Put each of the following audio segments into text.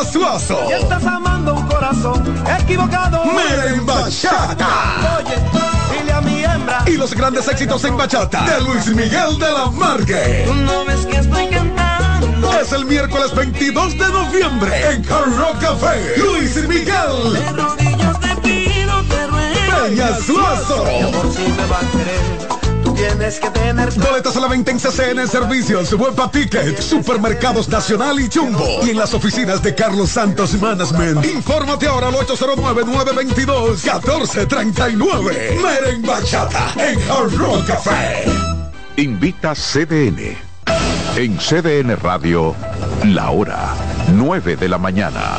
Suazo. Y estás amando un corazón equivocado. Meren Bachata. Oye, dile a mi hembra. Y los grandes éxitos en bachata de Luis Miguel de la Margue. Tú no ves que estoy cantando. Es el miércoles 22 de noviembre en Hard Rock Café. Luis Miguel. De rodillas te pido, te ruego. Peña Suazo. Mi amor siempre va a querer. Tienes que tener. Boletas a la venta en CCN Servicios, Huepa Ticket, Supermercados Nacional y Jumbo. Y en las oficinas de Carlos Santos Management. Infórmate ahora al 809-922-1439. Meren Bachata en Hard Rock Café. Invita CDN. En CDN Radio, la hora 9 de la mañana.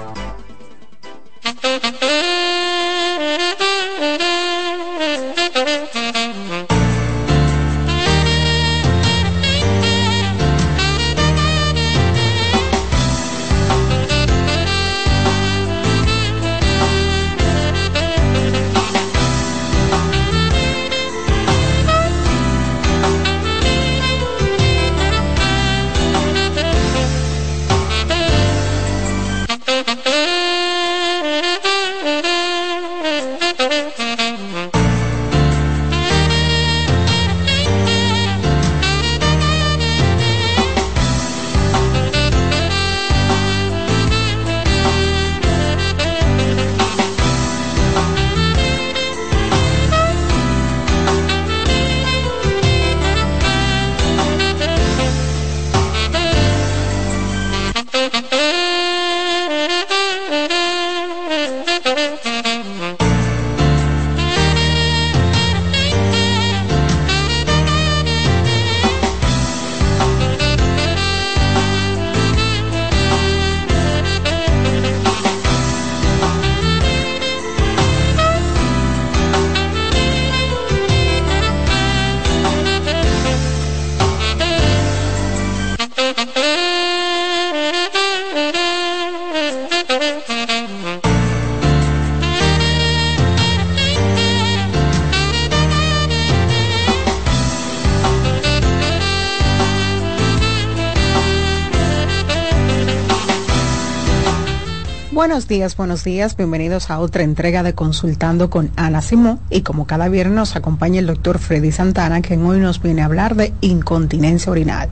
Días, buenos días, bienvenidos a otra entrega de Consultando con Ana Simón y como cada viernes nos acompaña el doctor Freddy Santana quien hoy nos viene a hablar de incontinencia orinal.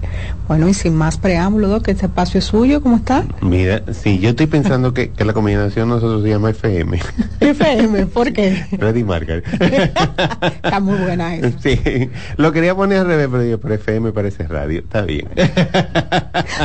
Bueno y sin más preámbulo, doc, este espacio es suyo, ¿cómo está? Mira, sí, yo estoy pensando que, que la combinación nosotros se llama FM. FM, ¿por qué? Freddy Margaret. Está muy buena eso. Sí, lo quería poner al revés, pero yo, pero FM parece radio, está bien.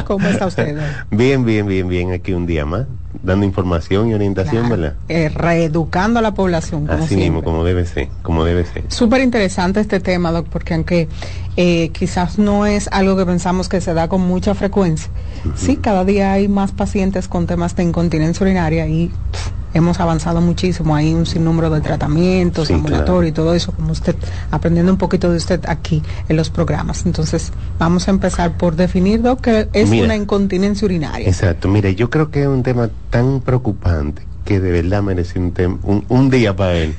¿Cómo está usted? Bien, bien, bien, bien, aquí un día más, dando información y orientación, Claro, ¿verdad? eh, reeducando a la población, como Así siempre. mismo, como debe ser, como debe ser. Súper interesante este tema, Doc, porque aunque eh, quizás no es algo que pensamos que se da con mucha frecuencia, sí, cada día hay más pacientes con temas de incontinencia urinaria y pff, hemos avanzado muchísimo, hay un sinnúmero de tratamientos, Sí, ambulatorios y todo eso, como usted, aprendiendo un poquito de usted aquí en los programas. Entonces, vamos a empezar por definir lo que es Mira. una incontinencia urinaria. Exacto, mire, yo creo que es un tema tan preocupante que de verdad merece un, un, un día para él.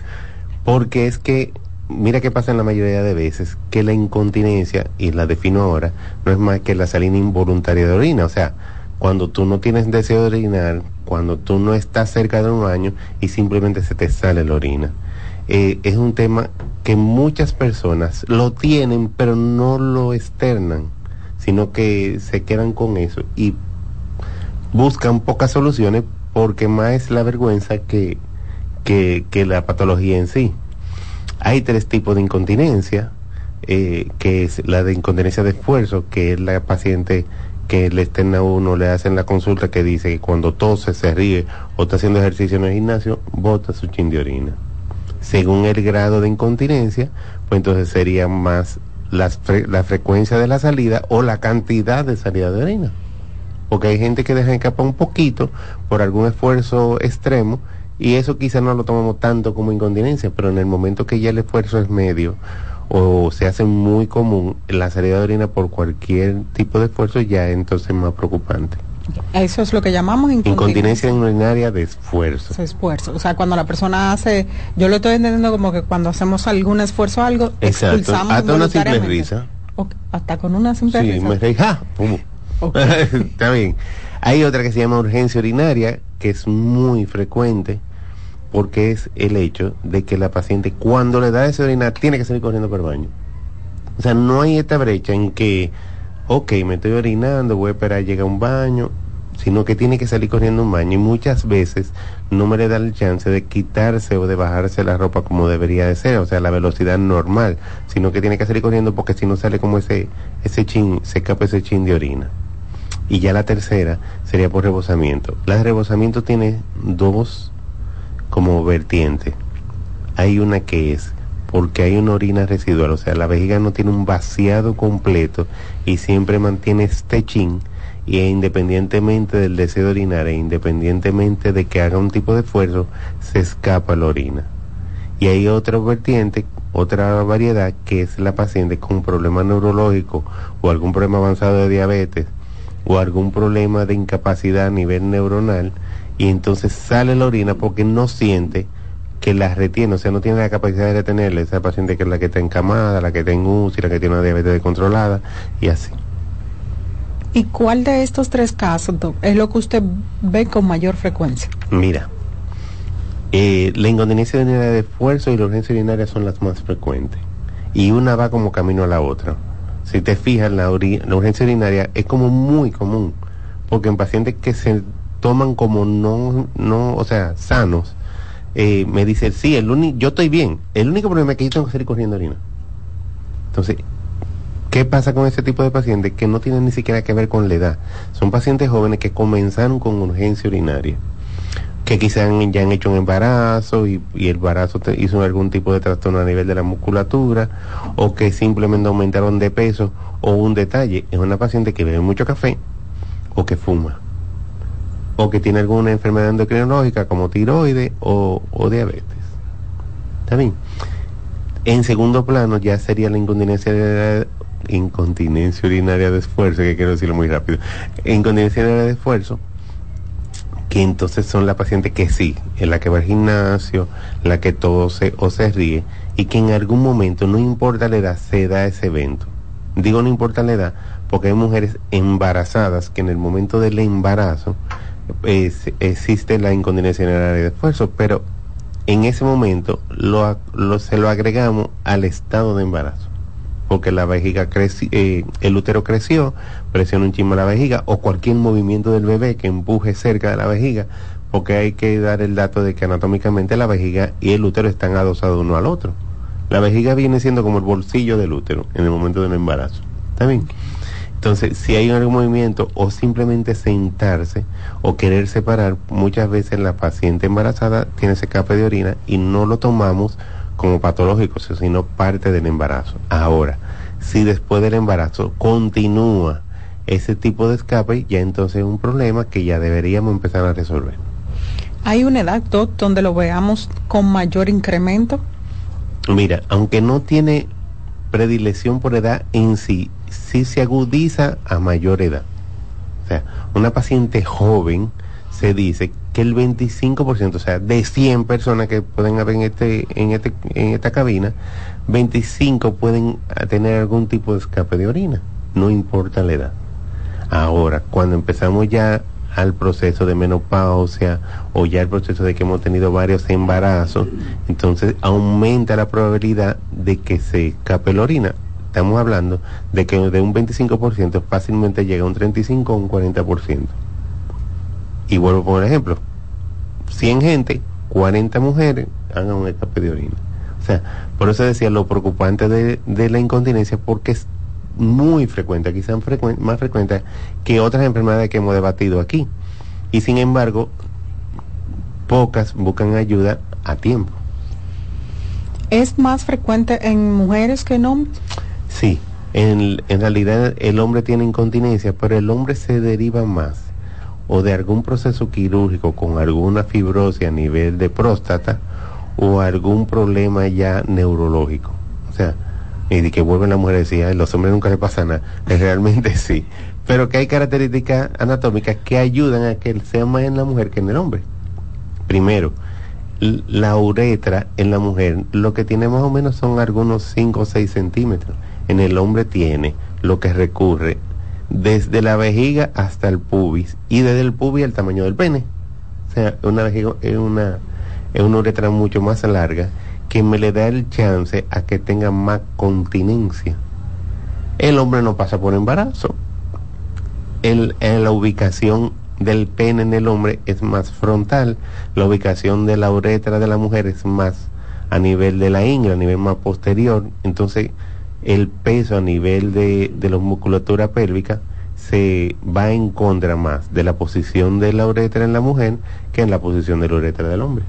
Porque es que, mira qué pasa en la mayoría de veces, que la incontinencia, y la defino ahora, no es más que la salida involuntaria de orina. O sea, cuando tú no tienes deseo de orinar, cuando tú no estás cerca de un baño y simplemente se te sale la orina. Eh, es un tema que muchas personas lo tienen, pero no lo externan, sino que se quedan con eso y buscan pocas soluciones porque más es la vergüenza que, que, la patología en sí. Hay tres tipos de incontinencia, eh, que es la de incontinencia de esfuerzo, que es la paciente que le externa a uno, le hacen la consulta que dice que cuando tose, se ríe o está haciendo ejercicio en el gimnasio, bota su chin de orina. Según el grado de incontinencia, pues entonces sería más las fre- la frecuencia de la salida o la cantidad de salida de orina porque hay gente que deja escapar un poquito por algún esfuerzo extremo y eso quizá no lo tomamos tanto como incontinencia, pero en el momento que ya el esfuerzo es medio o se hace muy común, la salida de orina por cualquier tipo de esfuerzo ya entonces es más preocupante. Eso es lo que llamamos Incontinencia incontinencia. urinaria de esfuerzo. Ese esfuerzo. O sea, cuando la persona hace, yo lo estoy entendiendo como que cuando hacemos algún esfuerzo o algo, Exacto. expulsamos Hasta una simple risa. Hasta con una simple Sí, risa. me reí, ¡ja! Pum. Ok. Está bien. Hay otra que se llama urgencia urinaria, que es muy frecuente, porque es el hecho de que la paciente cuando le da ese orinar tiene que salir corriendo por el baño. O sea, no hay esta brecha en que, ok, me estoy orinando, voy a esperar a llegar a un baño, sino que tiene que salir corriendo un baño y muchas veces no me le da el chance de quitarse o de bajarse la ropa como debería de ser, o sea, la velocidad normal, sino que tiene que salir corriendo porque si no sale como ese, ese chin, se escapa ese chin de orina. Y ya la tercera sería por rebosamiento. La de rebosamiento tiene dos como vertientes. Hay una que es porque hay una orina residual, o sea, la vejiga no tiene un vaciado completo y siempre mantiene este chin y e independientemente del deseo de orinar e independientemente de que haga un tipo de esfuerzo, se escapa la orina. Y hay otra vertiente, otra variedad, que es la paciente con un problema neurológico o algún problema avanzado de diabetes o algún problema de incapacidad a nivel neuronal y entonces sale la orina porque no siente que la retiene, o sea, no tiene la capacidad de retenerla, esa paciente que es la que está encamada, la que está en UCI, la que tiene una diabetes descontrolada y así. ¿Y cuál de estos tres casos doc, es lo que usted ve con mayor frecuencia? Mira, eh, la incontinencia urinaria de esfuerzo y la urgencia urinaria son las más frecuentes. Y una va como camino a la otra. Si te fijas, la, la urgencia urinaria es como muy común. Porque en pacientes que se toman como no, no o sea, sanos, eh, me dicen, sí, el uni- yo estoy bien. El único problema es que yo tengo que salir corriendo orina. Entonces, ¿Qué pasa con ese tipo de pacientes que no tienen ni siquiera que ver con la edad? Son pacientes jóvenes que comenzaron con urgencia urinaria, que quizás ya han hecho un embarazo y, y el embarazo te- hizo algún tipo de trastorno a nivel de la musculatura, o que simplemente aumentaron de peso, o un detalle, es una paciente que bebe mucho café o que fuma, o que tiene alguna enfermedad endocrinológica como tiroides o, diabetes. ¿Está bien? En segundo plano ya sería la incontinencia de- incontinencia urinaria de esfuerzo, que quiero decirlo muy rápido. Incontinencia urinaria de esfuerzo, que entonces son la paciente que sí, en la que va al gimnasio, la que tose o se ríe, y que en algún momento, no importa la edad, se da ese evento. Digo no importa la edad, porque hay mujeres embarazadas que en el momento del embarazo eh, existe la urinaria de esfuerzo, pero en ese momento lo, lo- se lo agregamos al estado de embarazo. Porque la vejiga creció, el útero creció, presiona un chisme la vejiga o cualquier movimiento del bebé que empuje cerca de la vejiga, porque hay que dar el dato de que anatómicamente la vejiga y el útero están adosados uno al otro. La vejiga viene siendo como el bolsillo del útero en el momento del embarazo. ¿Está bien? Entonces, si hay algún movimiento o simplemente sentarse o querer separar, muchas veces la paciente embarazada tiene ese escape de orina y no lo tomamos como patológico, sino parte del embarazo. Ahora, si después del embarazo continúa ese tipo de escape, ya entonces es un problema que ya deberíamos empezar a resolver. ¿Hay una edad doc, donde lo veamos con mayor incremento? Mira, aunque no tiene predilección por edad en sí, sí se agudiza a mayor edad. O sea, una paciente joven se dice que el 25%, o sea, de 100 personas que pueden haber en, este, en, este, en esta cabina, 25 pueden tener algún tipo de escape de orina, no importa la edad. Ahora, cuando empezamos ya al proceso de menopausia o ya el proceso de que hemos tenido varios embarazos, entonces aumenta la probabilidad de que se escape la orina. Estamos hablando de que de un 25% fácilmente llega a un 35 o un 40%. Y vuelvo a poner ejemplo. 100 gente, 40 mujeres hagan un escape de orina. O sea, por eso decía lo preocupante de, de la incontinencia porque es muy frecuente, quizás más frecuente que otras enfermedades que hemos debatido aquí. Y sin embargo, pocas buscan ayuda a tiempo. ¿Es más frecuente en mujeres que en hombres? Sí, en, en realidad el hombre tiene incontinencia, pero el hombre se deriva más o de algún proceso quirúrgico con alguna fibrosis a nivel de próstata o algún problema ya neurológico. O sea, y de que vuelven las mujeres y los hombres nunca le pasa nada. Realmente sí. Pero que hay características anatómicas que ayudan a que sea más en la mujer que en el hombre. Primero, la uretra en la mujer lo que tiene más o menos son algunos 5 o 6 centímetros. En el hombre tiene lo que recurre desde la vejiga hasta el pubis y desde el pubis al tamaño del pene. O sea, una vejiga es una, es una uretra mucho más larga que me le da el chance a que tenga más continencia. El hombre no pasa por embarazo. El, en la ubicación del pene en el hombre es más frontal, la ubicación de la uretra de la mujer es más a nivel de la ingle, a nivel más posterior. Entonces, el peso a nivel de, de la musculatura pélvica se va en contra más de la posición de la uretra en la mujer que en la posición de la uretra del hombre.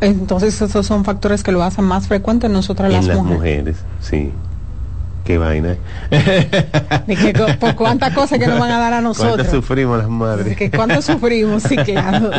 Entonces esos son factores que lo hacen más frecuente en nosotras en las, mujeres. Sí. Qué vaina. Que, por cuántas cosas que nos van a dar a nosotros. ¿Cuánto sufrimos las madres? Que cuánto sufrimos, sí, claro.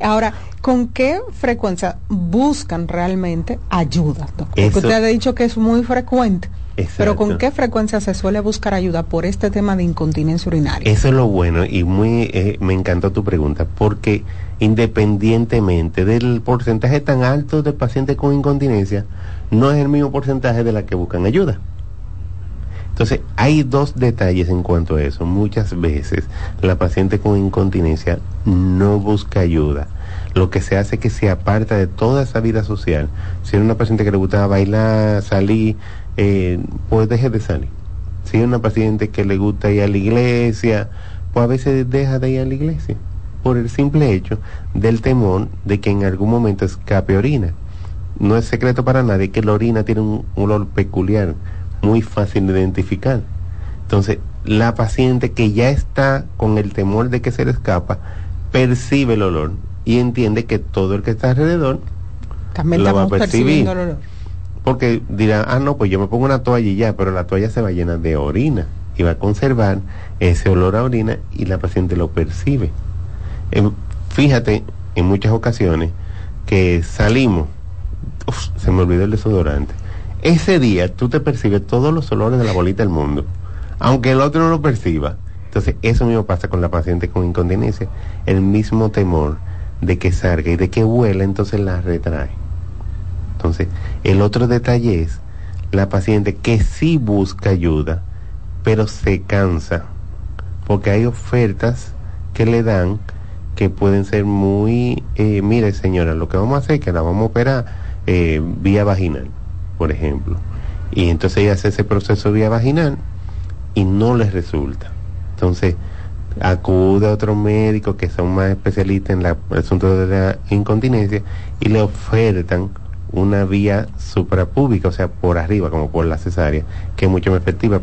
Ahora, ¿con qué frecuencia buscan realmente ayuda? Porque usted ha dicho que es muy frecuente. Pero ¿con qué frecuencia se suele buscar ayuda por este tema de incontinencia urinaria? Eso es lo bueno y muy eh, me encantó tu pregunta porque independientemente del porcentaje tan alto de pacientes con incontinencia, no es el mismo porcentaje de la que buscan ayuda. Entonces, hay dos detalles en cuanto a eso. Muchas veces la paciente con incontinencia no busca ayuda. Lo que se hace es que se aparta de toda esa vida social. Si es una paciente que le gustaba bailar, salir, eh, pues deje de salir. Si es una paciente que le gusta ir a la iglesia, pues a veces deja de ir a la iglesia por el simple hecho del temor de que en algún momento escape orina. No es secreto para nadie que la orina tiene un, olor peculiar, muy fácil de identificar. Entonces, la paciente que ya está con el temor de que se le escapa, percibe el olor y entiende que todo el que está alrededor También lo va a percibir. El olor. Porque dirá, ah, no, pues yo me pongo una toalla y ya, pero la toalla se va a llenar de orina y va a conservar ese olor a orina y la paciente lo percibe fíjate en muchas ocasiones que salimos, se me olvidó el desodorante. Ese día tú te percibes todos los olores de la bolita del mundo, aunque el otro no lo perciba. Entonces, eso mismo pasa con la paciente con incontinencia. El mismo temor de que salga y de que huela, entonces la retrae. Entonces, el otro detalle es la paciente que sí busca ayuda, pero se cansa, porque hay ofertas que le dan que pueden ser muy, eh, mire señora, lo que vamos a hacer es que la vamos a operar eh, vía vaginal, por ejemplo. Y entonces ella hace ese proceso vía vaginal y no les resulta. Entonces acude a otro médico que son más especialistas en la, el asunto de la incontinencia y le ofertan una vía suprapúbica, o sea, por arriba, como por la cesárea, que es mucho más efectiva,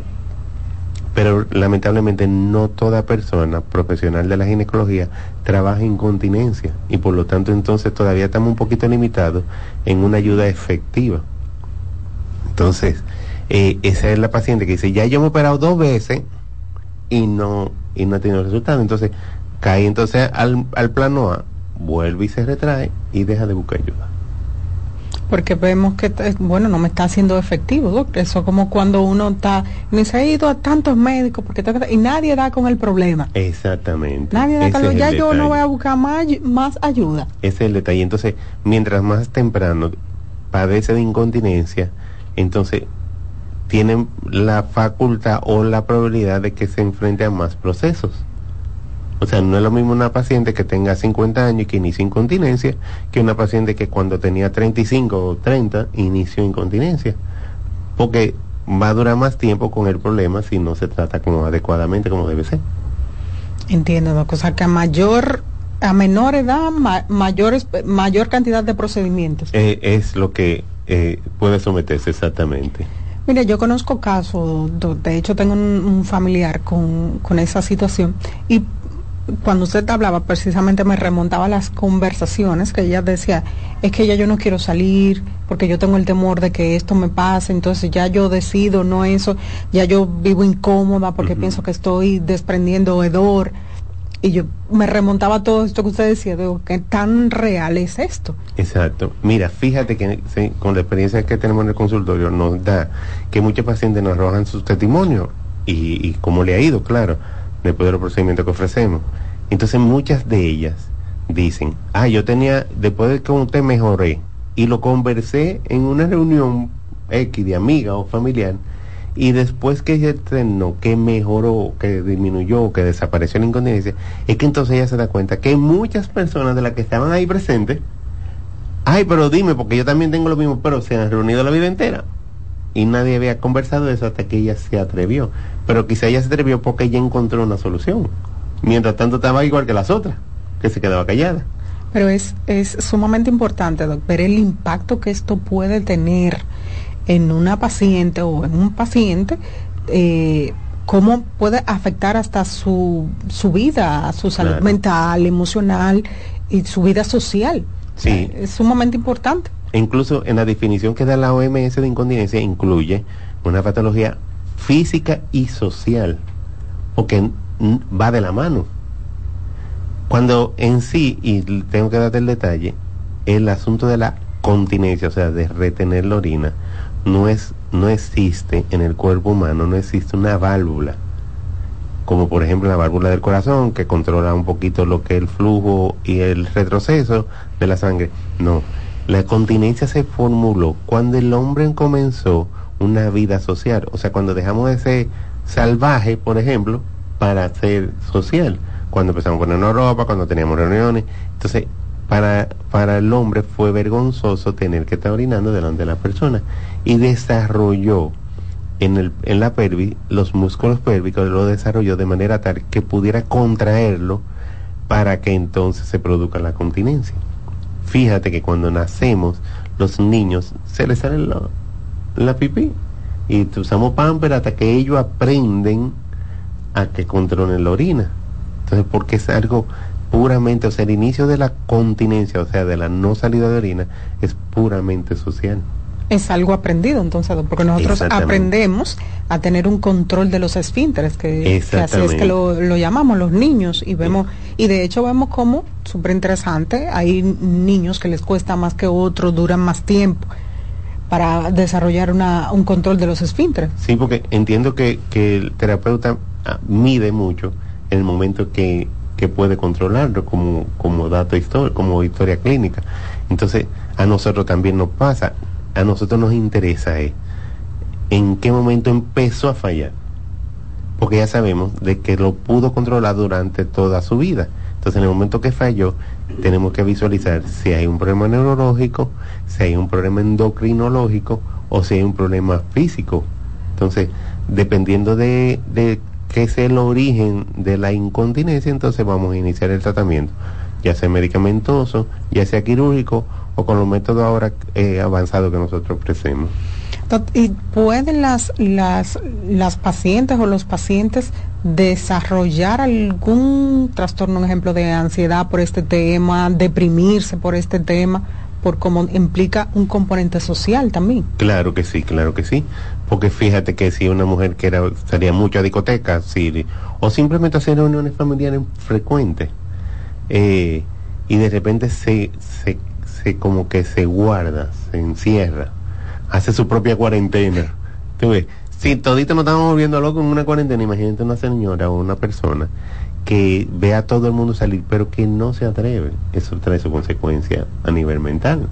pero lamentablemente no toda persona profesional de la ginecología trabaja en continencia y por lo tanto entonces todavía estamos un poquito limitados en una ayuda efectiva. Entonces, eh, esa es la paciente que dice, ya yo me he operado dos veces y no, y no ha tenido resultado. Entonces, cae entonces al, al plano A, vuelve y se retrae y deja de buscar ayuda. Porque vemos que eh, bueno no me está haciendo efectivo doctor. eso como cuando uno está me se ha ido a tantos médicos porque y nadie da con el problema Exactamente. nadie da con el ya yo no voy a buscar más, más ayuda Ese es el detalle. Entonces, mientras más temprano padece de incontinencia, entonces tienen la facultad o la probabilidad de que se enfrente a más procesos. O sea, no es lo mismo una paciente que tenga 50 años y que inicie incontinencia que una paciente que cuando tenía 35 o 30 inició incontinencia. Porque va a durar más tiempo con el problema si no se trata como adecuadamente como debe ser. entiendo doc. o sea que a mayor a menor edad ma- mayores mayor cantidad de procedimientos Eh, es lo que eh, puede someterse exactamente. Mire, yo conozco casos, de hecho tengo un, un familiar con, con esa situación y cuando usted hablaba precisamente me remontaba a las conversaciones que ella decía, es que ya yo no quiero salir porque yo tengo el temor de que esto me pase, entonces ya yo decido, no eso, ya yo vivo incómoda porque pienso que estoy desprendiendo hedor y yo me remontaba a todo esto que usted decía, digo, ¿qué tan real es esto? Exacto. Mira, fíjate que sí, con la experiencia que tenemos en el consultorio nos da que muchos pacientes nos arrojan sus testimonios y, y cómo le ha ido, claro, después de los procedimientos que ofrecemos. Entonces muchas de ellas dicen, ah, yo tenía, después de que usted mejoré y lo conversé en una reunión X de amiga o familiar, y después que ella entrenó, que mejoró, que disminuyó, que desapareció la incontinencia, es que entonces ella se da cuenta que muchas personas de las que estaban ahí presentes, ay, pero dime, porque yo también tengo lo mismo, pero se han reunido la vida entera. Y nadie había conversado de eso hasta que ella se atrevió. Pero quizá ella se atrevió porque ella encontró una solución. Mientras tanto estaba igual que las otras, que se quedaba callada. Pero es, es sumamente importante, doc, ver el impacto que esto puede tener en una paciente o en un paciente, eh, cómo puede afectar hasta su, su vida, su salud Claro. mental, emocional y su vida social. Sí. Es sumamente importante. E incluso en la definición que da la OMS de incontinencia incluye una patología física y social, porque va de la mano. Cuando en sí, y tengo que darte el detalle, el asunto de la continencia, o sea, de retener la orina, no es no existe en el cuerpo humano, no existe una válvula como por ejemplo la válvula del corazón que controla un poquito lo que es el flujo y el retroceso de la sangre. No, la continencia se formuló cuando el hombre comenzó una vida social, o sea, cuando dejamos de ser salvaje, por ejemplo, para ser social, cuando empezamos a ponernos ropa, cuando teníamos reuniones, entonces para, para el hombre fue vergonzoso tener que estar orinando delante de las personas y desarrolló en, el, en la pelvis, los músculos pélvicos lo desarrolló de manera tal que pudiera contraerlo para que entonces se produzca la continencia. Fíjate que cuando nacemos, los niños se les sale la, la pipí. Y usamos pamper hasta que ellos aprenden a que controlen la orina. Entonces, porque es algo puramente, o sea, el inicio de la continencia, o sea, de la no salida de orina, es puramente social. Es algo aprendido entonces, porque nosotros aprendemos a tener un control de los esfínteres, que, que así es que lo, lo llamamos los niños, y vemos, y de hecho vemos como, súper interesante, hay niños que les cuesta más que otros, duran más tiempo para desarrollar una, un control de los esfínteres. Sí, porque entiendo que, que el terapeuta ah, mide mucho el momento que, que puede controlarlo como, como dato histórico, como historia clínica. Entonces, a nosotros también nos pasa, a nosotros nos interesa eh, en qué momento empezó a fallar. Porque ya sabemos de que lo pudo controlar durante toda su vida. Entonces, en el momento que falló, tenemos que visualizar si hay un problema neurológico, si hay un problema endocrinológico o si hay un problema físico. Entonces, dependiendo de, de qué es el origen de la incontinencia, entonces vamos a iniciar el tratamiento, ya sea medicamentoso, ya sea quirúrgico o con los métodos ahora eh, avanzados que nosotros ofrecemos. ¿Y pueden las, las, las pacientes o los pacientes desarrollar algún trastorno, un ejemplo de ansiedad por este tema, deprimirse por este tema, por cómo implica un componente social también. Claro que sí, claro que sí. Porque fíjate que si una mujer que era, salía mucho a discotecas, o simplemente hacer reuniones familiares frecuentes, eh, y de repente se, se, se como que se guarda, se encierra, hace su propia cuarentena. ¿Tú ves? Si todito nos estamos volviendo locos en una cuarentena, imagínate una señora o una persona que ve a todo el mundo salir, pero que no se atreve. Eso trae su consecuencia a nivel mental.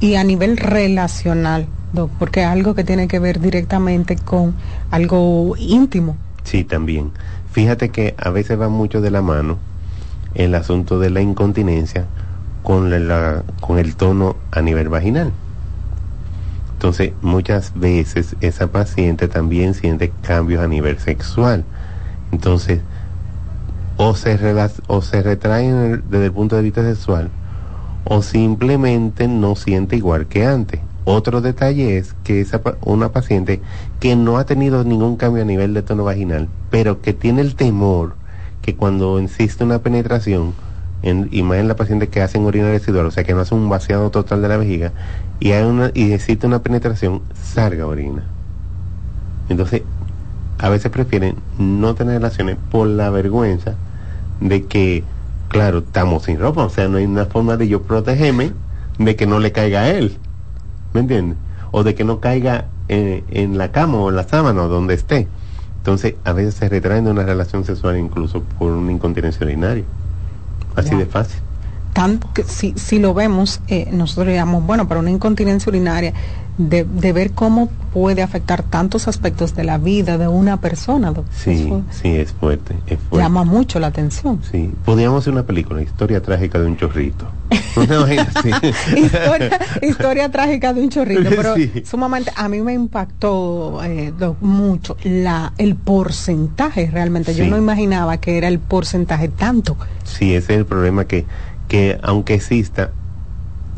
Y a nivel relacional, Doc, porque es algo que tiene que ver directamente con algo íntimo. Sí, también. Fíjate que a veces va mucho de la mano el asunto de la incontinencia con, la, con el tono a nivel vaginal. Entonces, muchas veces esa paciente también siente cambios a nivel sexual. Entonces, o se, o se retraen desde el punto de vista sexual, o simplemente no siente igual que antes. Otro detalle es que esa, una paciente que no ha tenido ningún cambio a nivel de tono vaginal, pero que tiene el temor que cuando existe una penetración, en, y más en la paciente que hacen orina residual, o sea que no hace un vaciado total de la vejiga, y, hay una, y existe una penetración, salga orina. Entonces, a veces prefieren no tener relaciones por la vergüenza de que, claro, estamos sin ropa, o sea, no hay una forma de yo protegerme de que no le caiga a él, ¿me entiendes? O de que no caiga en, en la cama o en la sábana o donde esté. Entonces, a veces se retraen de una relación sexual incluso por una incontinencia urinaria. Así de fácil tan, si, si lo vemos, eh, nosotros digamos, bueno, para una incontinencia urinaria, de, de, ver cómo puede afectar tantos aspectos de la vida de una persona. Sí, sí, es fuerte, es fuerte, Llama mucho la atención. Sí, podríamos hacer una película, historia trágica de un chorrito. historia, historia, trágica de un chorrito, pero sumamente, a mí me impactó eh, mucho la el porcentaje realmente. Yo no imaginaba que era el porcentaje tanto. Sí, ese es el problema que que aunque exista,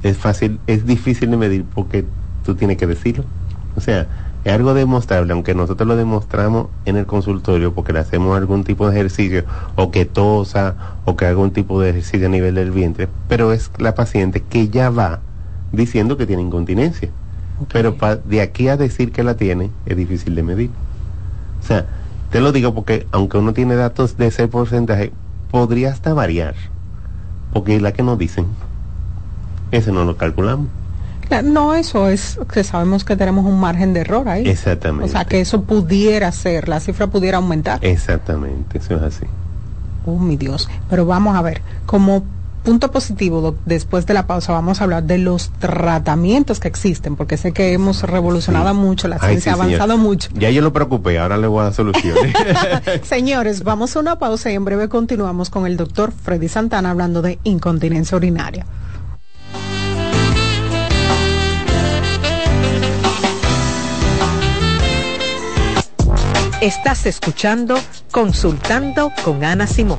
es fácil, es difícil de medir porque tú tienes que decirlo. O sea, es algo demostrable, aunque nosotros lo demostramos en el consultorio porque le hacemos algún tipo de ejercicio, o que tosa, o que haga algún tipo de ejercicio a nivel del vientre, pero es la paciente que ya va diciendo que tiene incontinencia. Pero de aquí a decir que la tiene, es difícil de medir. O sea, te lo digo porque aunque uno tiene datos de ese porcentaje, podría hasta variar porque es la que nos dicen. Ese no lo calculamos. No, eso es que sabemos que tenemos un margen de error ahí. Exactamente. O sea, que eso pudiera ser, la cifra pudiera aumentar. Exactamente, eso es así. Oh, mi Dios. Pero vamos a ver, como punto positivo, después de la pausa vamos a hablar de los tratamientos que existen, porque sé que hemos revolucionado mucho, la ciencia ha avanzado mucho. Ya yo lo preocupé, ahora le voy a dar soluciones. Señores, vamos a una pausa y en breve continuamos con el doctor Freddy Santana hablando de incontinencia urinaria. Estás escuchando Consultando con Ana Simón.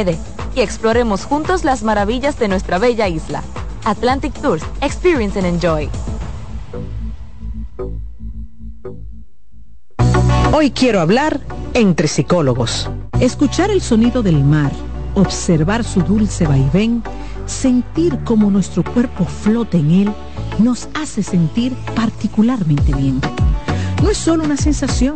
Y exploremos juntos las maravillas de nuestra bella isla. Atlantic Tours, Experience and Enjoy. Hoy quiero hablar entre psicólogos. Escuchar el sonido del mar, observar su dulce vaivén, sentir cómo nuestro cuerpo flota en él, nos hace sentir particularmente bien. No es solo una sensación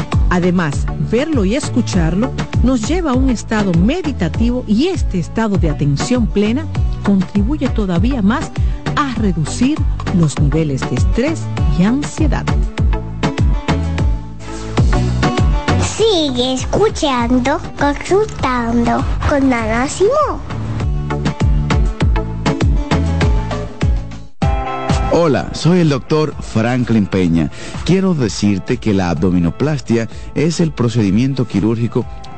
Además, verlo y escucharlo nos lleva a un estado meditativo y este estado de atención plena contribuye todavía más a reducir los niveles de estrés y ansiedad. Sigue escuchando, consultando con Ana Simón. Hola, soy el doctor Franklin Peña. Quiero decirte que la abdominoplastia es el procedimiento quirúrgico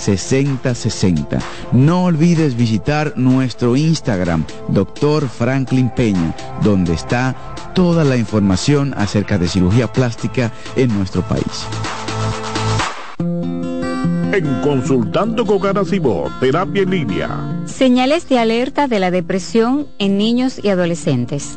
809-535-6060. No olvides visitar nuestro Instagram, Dr. Franklin Peña, donde está toda la información acerca de cirugía plástica en nuestro país. En Consultando con Ana Terapia en Línea. Señales de alerta de la depresión en niños y adolescentes.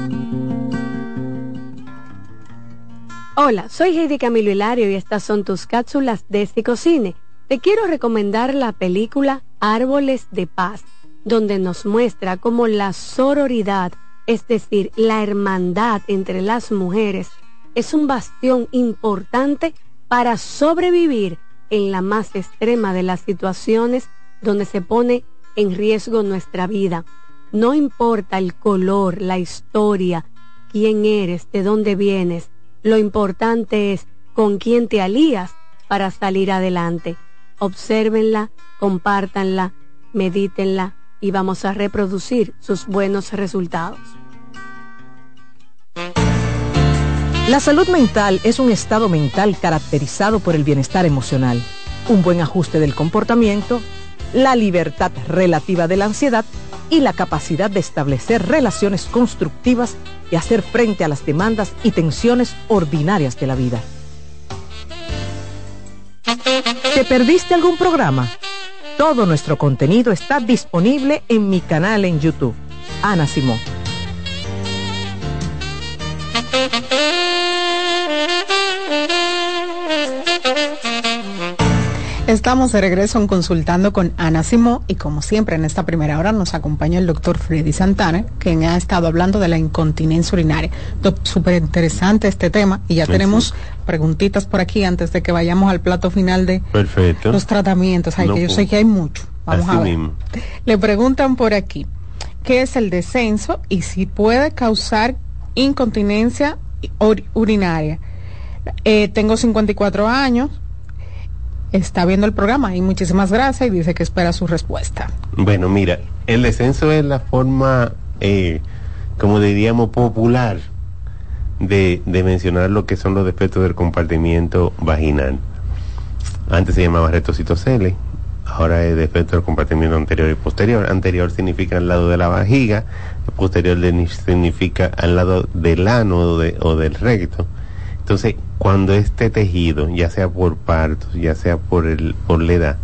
Hola, soy Heidi Camilo Hilario y estas son tus cápsulas de Psicocine. Te quiero recomendar la película Árboles de Paz, donde nos muestra cómo la sororidad, es decir, la hermandad entre las mujeres, es un bastión importante para sobrevivir en la más extrema de las situaciones donde se pone en riesgo nuestra vida. No importa el color, la historia, quién eres, de dónde vienes, lo importante es con quién te alías para salir adelante. Obsérvenla, compártanla, medítenla y vamos a reproducir sus buenos resultados. La salud mental es un estado mental caracterizado por el bienestar emocional, un buen ajuste del comportamiento, la libertad relativa de la ansiedad y la capacidad de establecer relaciones constructivas y hacer frente a las demandas y tensiones ordinarias de la vida. ¿Te perdiste algún programa? Todo nuestro contenido está disponible en mi canal en YouTube, Ana Simón. Estamos de regreso en Consultando con Ana Simó y como siempre en esta primera hora nos acompaña el doctor Freddy Santana, quien ha estado hablando de la incontinencia urinaria. Súper interesante este tema y ya Sí, tenemos preguntitas por aquí antes de que vayamos al plato final de Perfecto. los tratamientos. Ay, No, que yo pues, sé que hay mucho. Vamos a ver. mismo. Le preguntan por aquí, ¿qué es el descenso y si puede causar incontinencia ur- urinaria? Eh, tengo 54 años, está viendo el programa y muchísimas gracias y dice que espera su respuesta. Bueno, mira, el descenso es la forma, eh, como diríamos, popular de, de mencionar lo que son los defectos del compartimiento vaginal. Antes se llamaba retocitocele, ahora es defecto del compartimiento anterior y posterior. Anterior significa al lado de la vajiga, posterior significa al lado del ano o del recto. Entonces, cuando este tejido, ya sea por partos, ya sea por, el, por la edad,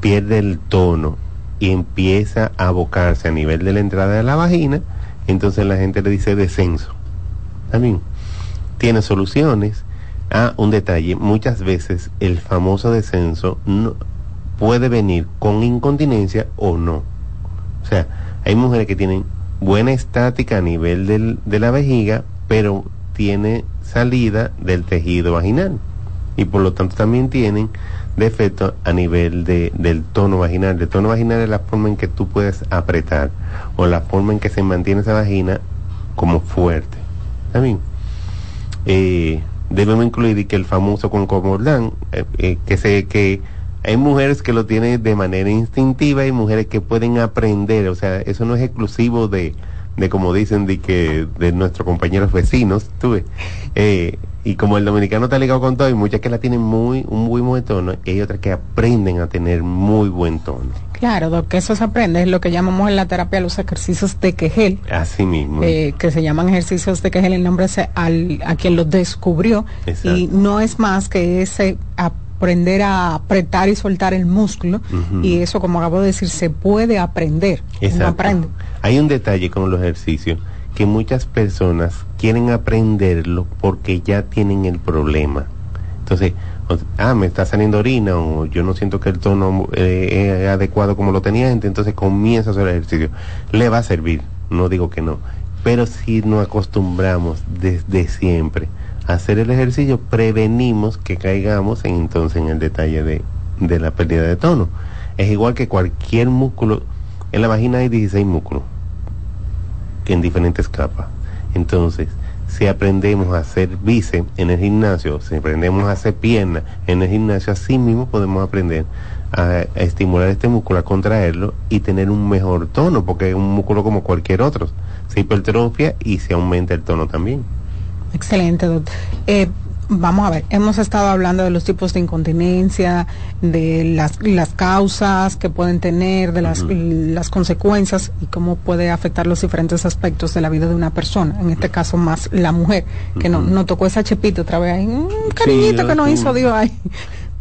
pierde el tono y empieza a abocarse a nivel de la entrada de la vagina, entonces la gente le dice descenso. También tiene soluciones. Ah, un detalle, muchas veces el famoso descenso no, puede venir con incontinencia o no. O sea, hay mujeres que tienen buena estática a nivel del- de la vejiga, pero tiene salida del tejido vaginal. Y por lo tanto también tienen defectos a nivel de, del tono vaginal. El tono vaginal es la forma en que tú puedes apretar o la forma en que se mantiene esa vagina como fuerte. ¿También? Eh, debemos incluir que el famoso concomordán, eh, eh, que se que hay mujeres que lo tienen de manera instintiva y mujeres que pueden aprender, o sea, eso no es exclusivo de, de como dicen, de que de nuestros compañeros vecinos, tú ves. Eh, y como el dominicano está ligado con todo, hay muchas que la tienen muy, un muy buen tono, y hay otras que aprenden a tener muy buen tono. Claro, Doc, que eso se aprende, es lo que llamamos en la terapia los ejercicios de Kegel. Así mismo. eh, que se llaman ejercicios de Kegel, el nombre es al, a quien los descubrió Exacto. y no es más que ese aprender a apretar y soltar el músculo y eso como acabo de decir se puede aprender Exacto. aprende Hay un detalle con los ejercicios que muchas personas quieren aprenderlo porque ya tienen el problema. Entonces, ah, me está saliendo orina o yo no siento que el tono eh, es adecuado como lo tenía antes, entonces comienza a hacer ejercicio. Le va a servir, no digo que no. Pero si nos acostumbramos desde siempre hacer el ejercicio, prevenimos que caigamos en, entonces en el detalle de, de la pérdida de tono. Es igual que cualquier músculo. En la vagina hay 16 músculos en diferentes capas. Entonces, si aprendemos a hacer bíceps en el gimnasio, si aprendemos a hacer piernas en el gimnasio, así mismo podemos aprender a, a estimular este músculo, a contraerlo y tener un mejor tono, porque es un músculo como cualquier otro. Se hipertrofia y se aumenta el tono también. Excelente Doc. Eh, vamos a ver hemos estado hablando de los tipos de incontinencia de las, las causas que pueden tener de las, las consecuencias y cómo puede afectar los diferentes aspectos de la vida de una persona en este caso más la mujer que no, no tocó esa chepita otra vez ahí, un cariñito Sí, que nos hizo Dios ahí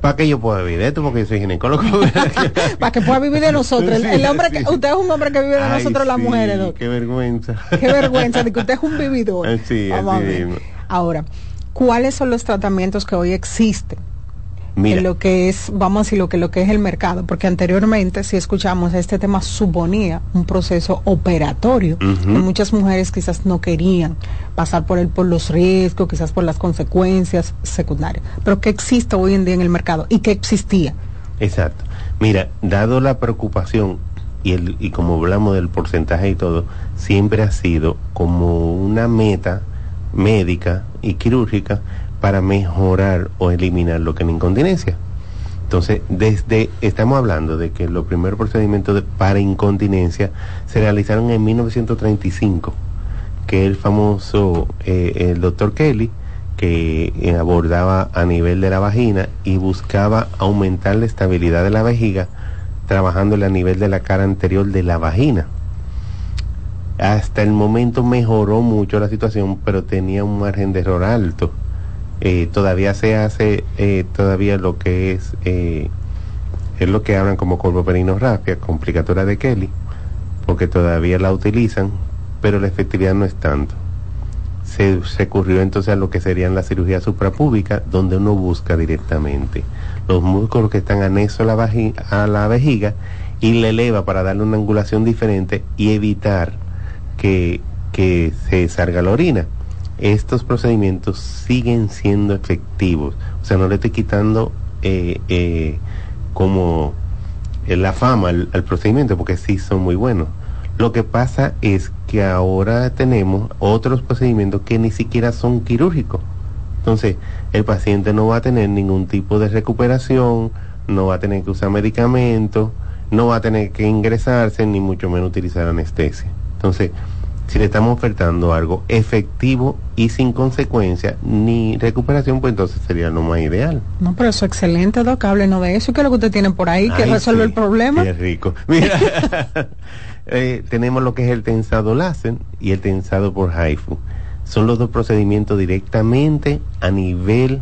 Para que yo pueda vivir de esto, porque yo soy ginecólogo. para que pueda vivir de nosotros. El, hombre que, usted es un hombre que vive de Ay, nosotros las mujeres. Qué vergüenza. Qué vergüenza de que usted es un vividor. Sí, Vamos a así ver. mismo. Ahora, ¿cuáles son los tratamientos que hoy existen? Mira. En lo que es, vamos a decir, lo que, lo que es el mercado, porque anteriormente, si escuchamos, este tema suponía un proceso operatorio, Ujú. que muchas mujeres quizás no querían pasar por él, por los riesgos, quizás por las consecuencias secundarias. Pero ¿qué existe hoy en día en el mercado? ¿Y qué existía? Exacto. Mira, dado la preocupación y, el, y como hablamos del porcentaje y todo, siempre ha sido como una meta médica y quirúrgica para mejorar o eliminar lo que es la incontinencia. Entonces, desde, estamos hablando de que los primeros procedimientos para incontinencia se realizaron en 1935, que el famoso, eh, el doctor Kelly, que eh, abordaba a nivel de la vagina y buscaba aumentar la estabilidad de la vejiga, trabajándole a nivel de la cara anterior de la vagina. Hasta el momento mejoró mucho la situación, pero tenía un margen de error alto. Eh, todavía se hace, eh, todavía lo que es, eh, es lo que hablan como corpoperinorrafia, complicatura de Kelly, porque todavía la utilizan, pero la efectividad no es tanto. Se recurrió entonces a lo que serían las cirugías suprapúbicas, donde uno busca directamente los músculos que están anexos a la, a la vejiga y le eleva para darle una angulación diferente y evitar que, que se salga la orina. Estos procedimientos siguen siendo efectivos, o sea, no le estoy quitando eh, eh, como eh, la fama al, al procedimiento porque sí son muy buenos. Lo que pasa es que ahora tenemos otros procedimientos que ni siquiera son quirúrgicos. Entonces, el paciente no va a tener ningún tipo de recuperación, no va a tener que usar medicamentos, no va a tener que ingresarse, ni mucho menos utilizar anestesia. Entonces, si le estamos ofertando algo efectivo y sin consecuencia ni recuperación, pues entonces sería lo más ideal. No, pero eso es excelente, Doc. Háblenos de eso. ¿Qué es lo que usted tiene por ahí que resuelve sí, el problema? Qué rico. Mira, eh, tenemos lo que es el tensado láser y el tensado por HIFU. Son los dos procedimientos directamente a nivel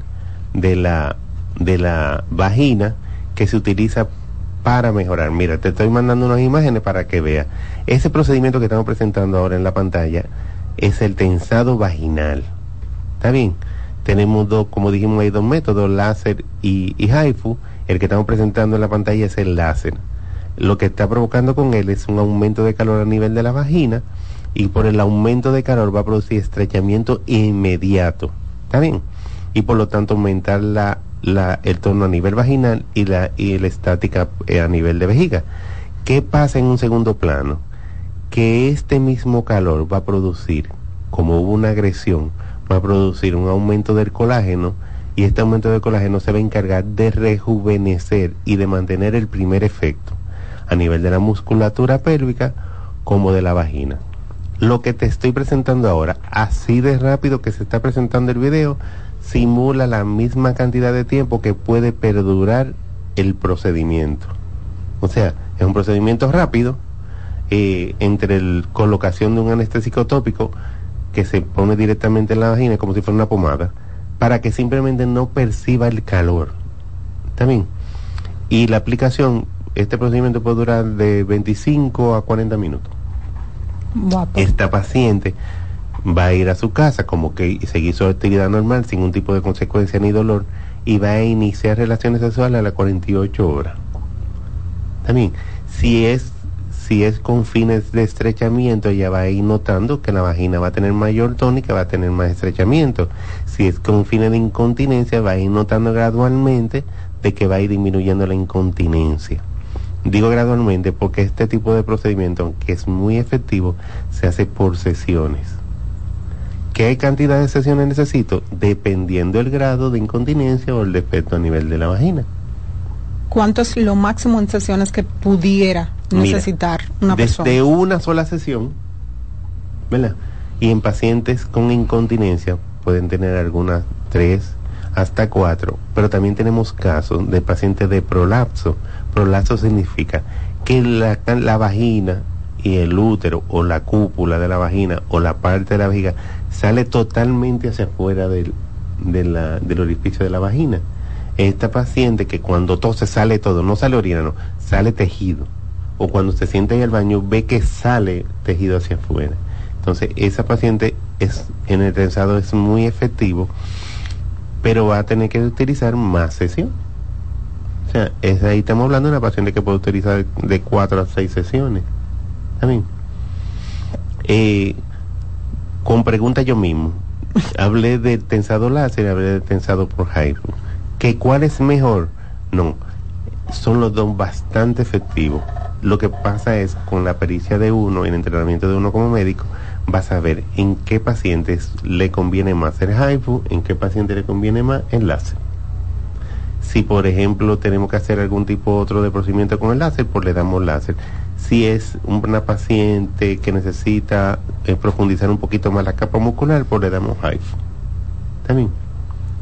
de la, de la vagina que se utiliza para mejorar. Mira, te estoy mandando unas imágenes para que veas. Ese procedimiento que estamos presentando ahora en la pantalla es el tensado vaginal. ¿Está bien? Tenemos dos, como dijimos, hay dos métodos, láser y, y HIFU. El que estamos presentando en la pantalla es el láser. Lo que está provocando con él es un aumento de calor a nivel de la vagina y por el aumento de calor va a producir estrechamiento inmediato. ¿Está bien? Y por lo tanto aumentar la, la, el tono a nivel vaginal y la, y la estática eh, a nivel de vejiga. ¿Qué pasa en un segundo plano? Que este mismo calor va a producir, como hubo una agresión, va a producir un aumento del colágeno y este aumento del colágeno se va a encargar de rejuvenecer y de mantener el primer efecto a nivel de la musculatura pélvica como de la vagina. Lo que te estoy presentando ahora, así de rápido que se está presentando el video, simula la misma cantidad de tiempo que puede perdurar el procedimiento. O sea, es un procedimiento rápido eh, entre la colocación de un anestésico tópico que se pone directamente en la vagina como si fuera una pomada, para que simplemente no perciba el calor. También. Y la aplicación, este procedimiento puede durar de 25 a 40 minutos. Guapo. Esta paciente va a ir a su casa como que seguir su actividad normal sin ningún tipo de consecuencia ni dolor y va a iniciar relaciones sexuales a las 48 horas. También, si es si es con fines de estrechamiento, ella va a ir notando que la vagina va a tener mayor que va a tener más estrechamiento. Si es con fines de incontinencia, va a ir notando gradualmente de que va a ir disminuyendo la incontinencia. Digo gradualmente porque este tipo de procedimiento, aunque es muy efectivo, se hace por sesiones. ¿Qué cantidad de sesiones necesito? Dependiendo el grado de incontinencia o el defecto a nivel de la vagina. ¿Cuánto es lo máximo en sesiones que pudiera Mira, necesitar una desde persona? una sola sesión, ¿verdad? Y en pacientes con incontinencia pueden tener algunas tres hasta cuatro, pero también tenemos casos de pacientes de prolapso. Prolapso significa que la, la vagina y el útero o la cúpula de la vagina o la parte de la vejiga sale totalmente hacia afuera del, del orificio de la vagina. Esta paciente que cuando tose sale todo, no sale orina, no, sale tejido. O cuando se siente en el baño ve que sale tejido hacia afuera. Entonces, esa paciente es, en el tensado es muy efectivo, pero va a tener que utilizar más sesión. O sea, es ahí estamos hablando de una paciente que puede utilizar de cuatro a seis sesiones. También. Con pregunta yo mismo. hablé del tensado láser, hablé del tensado por HIFU. ¿Que cuál es mejor? No, son los dos bastante efectivos. Lo que pasa es con la pericia de uno, el entrenamiento de uno como médico, vas a ver en qué pacientes le conviene más el HIFU, en qué paciente le conviene más el láser. Si por ejemplo tenemos que hacer algún tipo otro de procedimiento con el láser, pues le damos láser. Si es una paciente que necesita eh, profundizar un poquito más la capa muscular, pues le damos HIFU. También.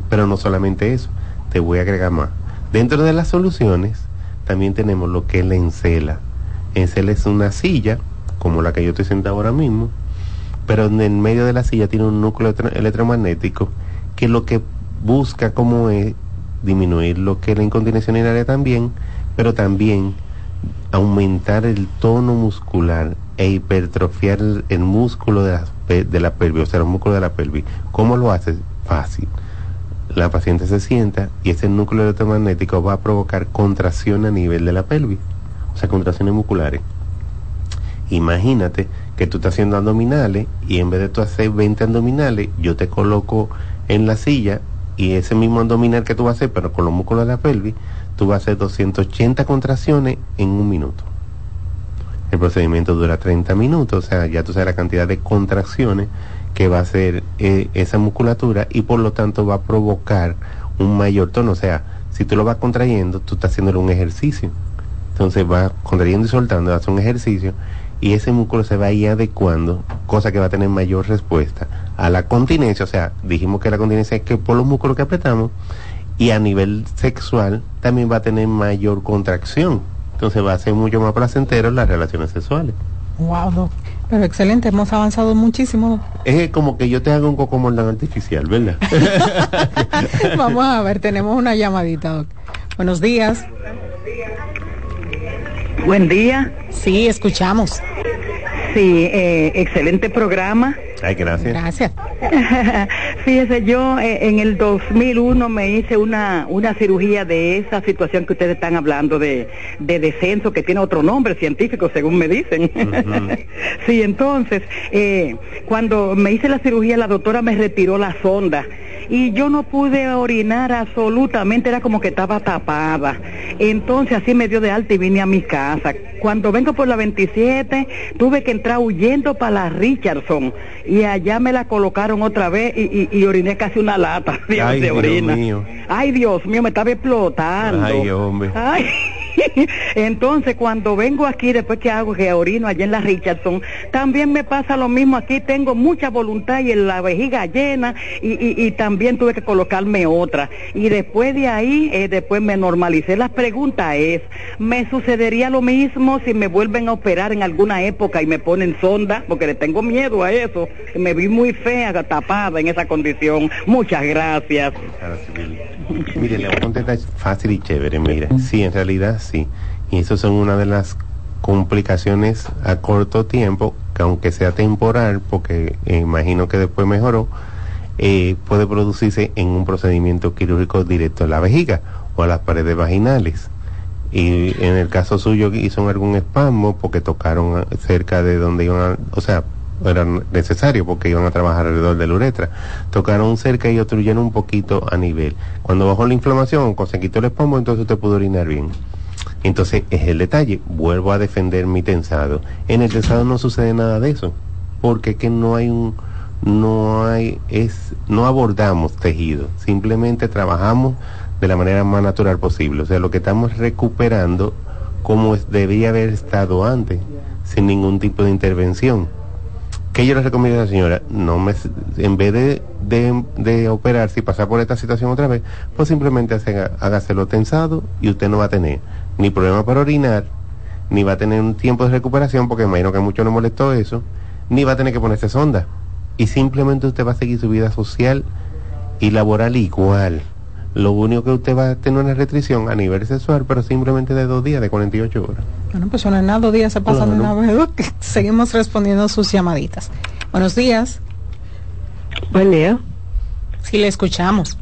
Pero no solamente eso, te voy a agregar más. Dentro de las soluciones, también tenemos lo que es la encela. Encela es una silla, como la que yo estoy sentado ahora mismo, pero en el medio de la silla tiene un núcleo electro- electromagnético que lo que busca como es disminuir lo que es la incontinencia urinaria también, pero también aumentar el tono muscular e hipertrofiar el, músculo de la, de la pelvis, o sea, el músculo de la pelvis. ¿Cómo lo haces? Fácil. la paciente se sienta y ese núcleo electromagnético va a provocar contracción a nivel de la pelvis, o sea, contracciones musculares. Imagínate que tú estás haciendo abdominales y en vez de tú hacer 20 abdominales, yo te coloco en la silla y ese mismo abdominal que tú vas a hacer, pero con los músculos de la pelvis, tú vas a hacer 280 contracciones en un minuto. El procedimiento dura 30 minutos, o sea, ya tú sabes la cantidad de contracciones que va a hacer eh, esa musculatura y por lo tanto va a provocar un mayor tono. O sea, si tú lo vas contrayendo, tú estás haciendo un ejercicio. Entonces va contrayendo y soltando, hace un ejercicio y ese músculo se va a ir adecuando, cosa que va a tener mayor respuesta a la continencia. O sea, dijimos que la continencia es que por los músculos que apretamos y a nivel sexual también va a tener mayor contracción. Entonces va a ser mucho más placentero las relaciones sexuales. Wow, doc. Pero excelente, hemos avanzado muchísimo. Es como que yo te haga un cocomordán artificial, ¿verdad? Vamos a ver, tenemos una llamadita, doc. Buenos días. Buen día. Sí, escuchamos. Sí, eh, excelente programa. Ay, gracias. Gracias. Fíjese, yo eh, en el 2001 me hice una, una cirugía de esa situación que ustedes están hablando de, de descenso, que tiene otro nombre científico, según me dicen. sí, entonces, eh, cuando me hice la cirugía, la doctora me retiró la sonda y yo no pude orinar absolutamente, era como que estaba tapada. Entonces así me dio de alta y vine a mi casa. Cuando vengo por la 27, tuve que entrar huyendo para la Richardson y allá me la colocaron otra vez y, y, oriné casi una lata de, Ay, de orina. Dios mío. Ay, Dios mío, me estaba explotando. Ay, hombre. Ay. Entonces, cuando vengo aquí, después que hago que orino allá en la Richardson, también me pasa lo mismo. Aquí tengo mucha voluntad y en la vejiga llena y, y, también tuve que colocarme otra. Y después de ahí, eh, después me normalicé. La pregunta es, ¿me sucedería lo mismo si me vuelven a operar en alguna época y me ponen sonda? Porque le tengo miedo a eso. Me vi muy fea, tapada en esa condición. Muchas gracias. Mire, le voy a contestar fácil y chévere. Mire, sí, en realidad sí. Y eso son una de las complicaciones a corto tiempo, que aunque sea temporal, porque eh, imagino que después mejoró, eh, puede producirse en un procedimiento quirúrgico directo a la vejiga o a las paredes vaginales. Y en el caso suyo hizo algún espasmo porque tocaron cerca de donde iban a, o sea, era necesario porque iban a trabajar alrededor de la uretra. Tocaron cerca y obstruyeron un poquito a nivel. Cuando bajó la inflamación, se quitó el espasmo, entonces usted pudo orinar bien. Entonces es el detalle. Vuelvo a defender mi tensado. En el tensado no sucede nada de eso, porque que no hay un, no hay, es, no abordamos tejido. Simplemente trabajamos de la manera más natural posible. O sea, lo que estamos recuperando como es, debía haber estado antes, sin ningún tipo de intervención. ¿Qué yo le recomiendo a la señora? No me, en vez de, de, de operarse y pasar por esta situación otra vez, pues simplemente haga, hágaselo tensado y usted no va a tener ni problema para orinar, ni va a tener un tiempo de recuperación, porque imagino que a muchos no molestó eso, ni va a tener que ponerse sonda. Y simplemente usted va a seguir su vida social y laboral igual. Lo único que usted va a tener una restricción a nivel sexual, pero simplemente de dos días, de 48 horas. Bueno, pues son en nada, dos días se pasan de una vez. que Seguimos respondiendo sus llamaditas. Buenos días. Buen día. Sí, le escuchamos.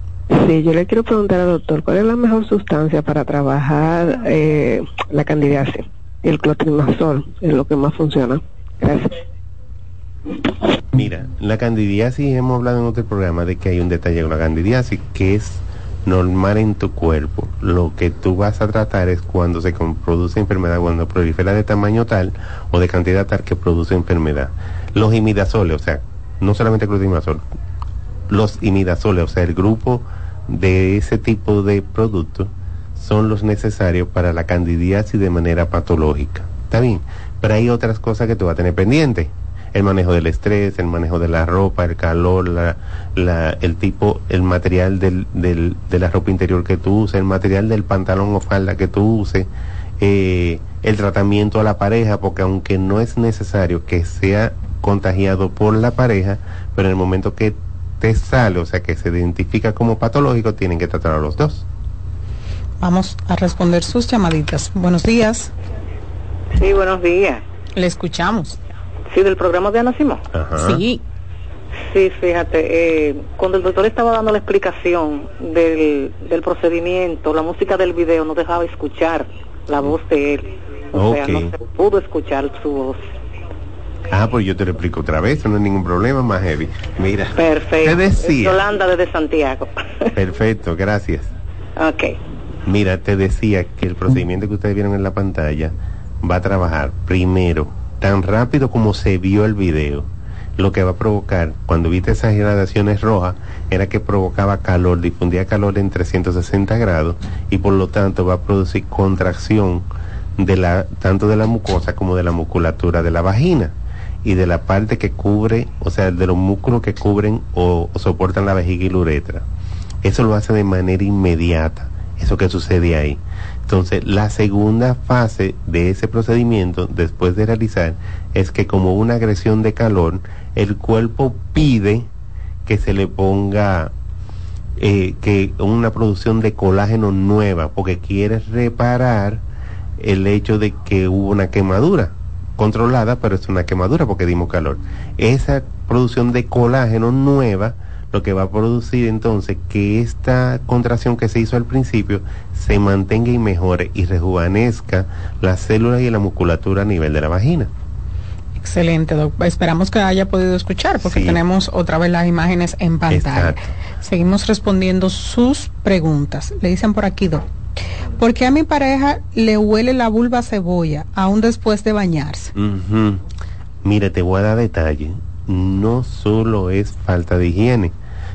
Sí, yo le quiero preguntar al doctor, ¿cuál es la mejor sustancia para trabajar eh, la candidiasis? El clotrimazol es lo que más funciona. Gracias. Mira, la candidiasis, hemos hablado en otro programa de que hay un detalle con la candidiasis, que es normal en tu cuerpo. Lo que tú vas a tratar es cuando se produce enfermedad, cuando prolifera de tamaño tal o de cantidad tal que produce enfermedad. Los imidazoles, o sea, no solamente clotrimazol, los imidazoles, o sea, el grupo de ese tipo de productos son los necesarios para la candidiasis de manera patológica. Está bien, pero hay otras cosas que tú vas a tener pendiente. El manejo del estrés, el manejo de la ropa, el calor, la, la, el tipo, el material del, del, de la ropa interior que tú uses, el material del pantalón o falda que tú uses, eh, el tratamiento a la pareja, porque aunque no es necesario que sea contagiado por la pareja, pero en el momento que te sale, o sea, que se identifica como patológico, tienen que tratar a los dos. Vamos a responder sus llamaditas. Buenos días. Sí, buenos días. Le escuchamos. Sí, del programa de Ana Simón. Sí. Sí, fíjate, eh, cuando el doctor estaba dando la explicación del, del procedimiento, la música del video no dejaba escuchar la voz de él. O sea, no se pudo escuchar su voz. Ah, pues yo te lo explico otra vez, no hay ningún problema más heavy. Mira, Perfecto. te decía, Yolanda desde Santiago. perfecto, gracias. ok. Mira, te decía que el procedimiento que ustedes vieron en la pantalla va a trabajar primero tan rápido como se vio el video. Lo que va a provocar, cuando viste esas irradiaciones rojas, era que provocaba calor, difundía calor en 360 grados y por lo tanto va a producir contracción de la, tanto de la mucosa como de la musculatura de la vagina y de la parte que cubre, o sea, de los músculos que cubren o soportan la vejiga y la uretra. Eso lo hace de manera inmediata, eso que sucede ahí. Entonces, la segunda fase de ese procedimiento, después de realizar, es que como una agresión de calor, el cuerpo pide que se le ponga eh, que una producción de colágeno nueva, porque quiere reparar el hecho de que hubo una quemadura controlada, pero es una quemadura porque dimos calor. Esa producción de colágeno nueva lo que va a producir entonces que esta contracción que se hizo al principio se mantenga y mejore y rejuvenezca las células y la musculatura a nivel de la vagina. Excelente, doc. Esperamos que haya podido escuchar porque Sí. tenemos otra vez las imágenes en pantalla. Exacto. Seguimos respondiendo sus preguntas. Le dicen por aquí, doc. ¿Por qué a mi pareja le huele la vulva a cebolla aún después de bañarse? Mire, te voy a dar detalle. No solo es falta de higiene,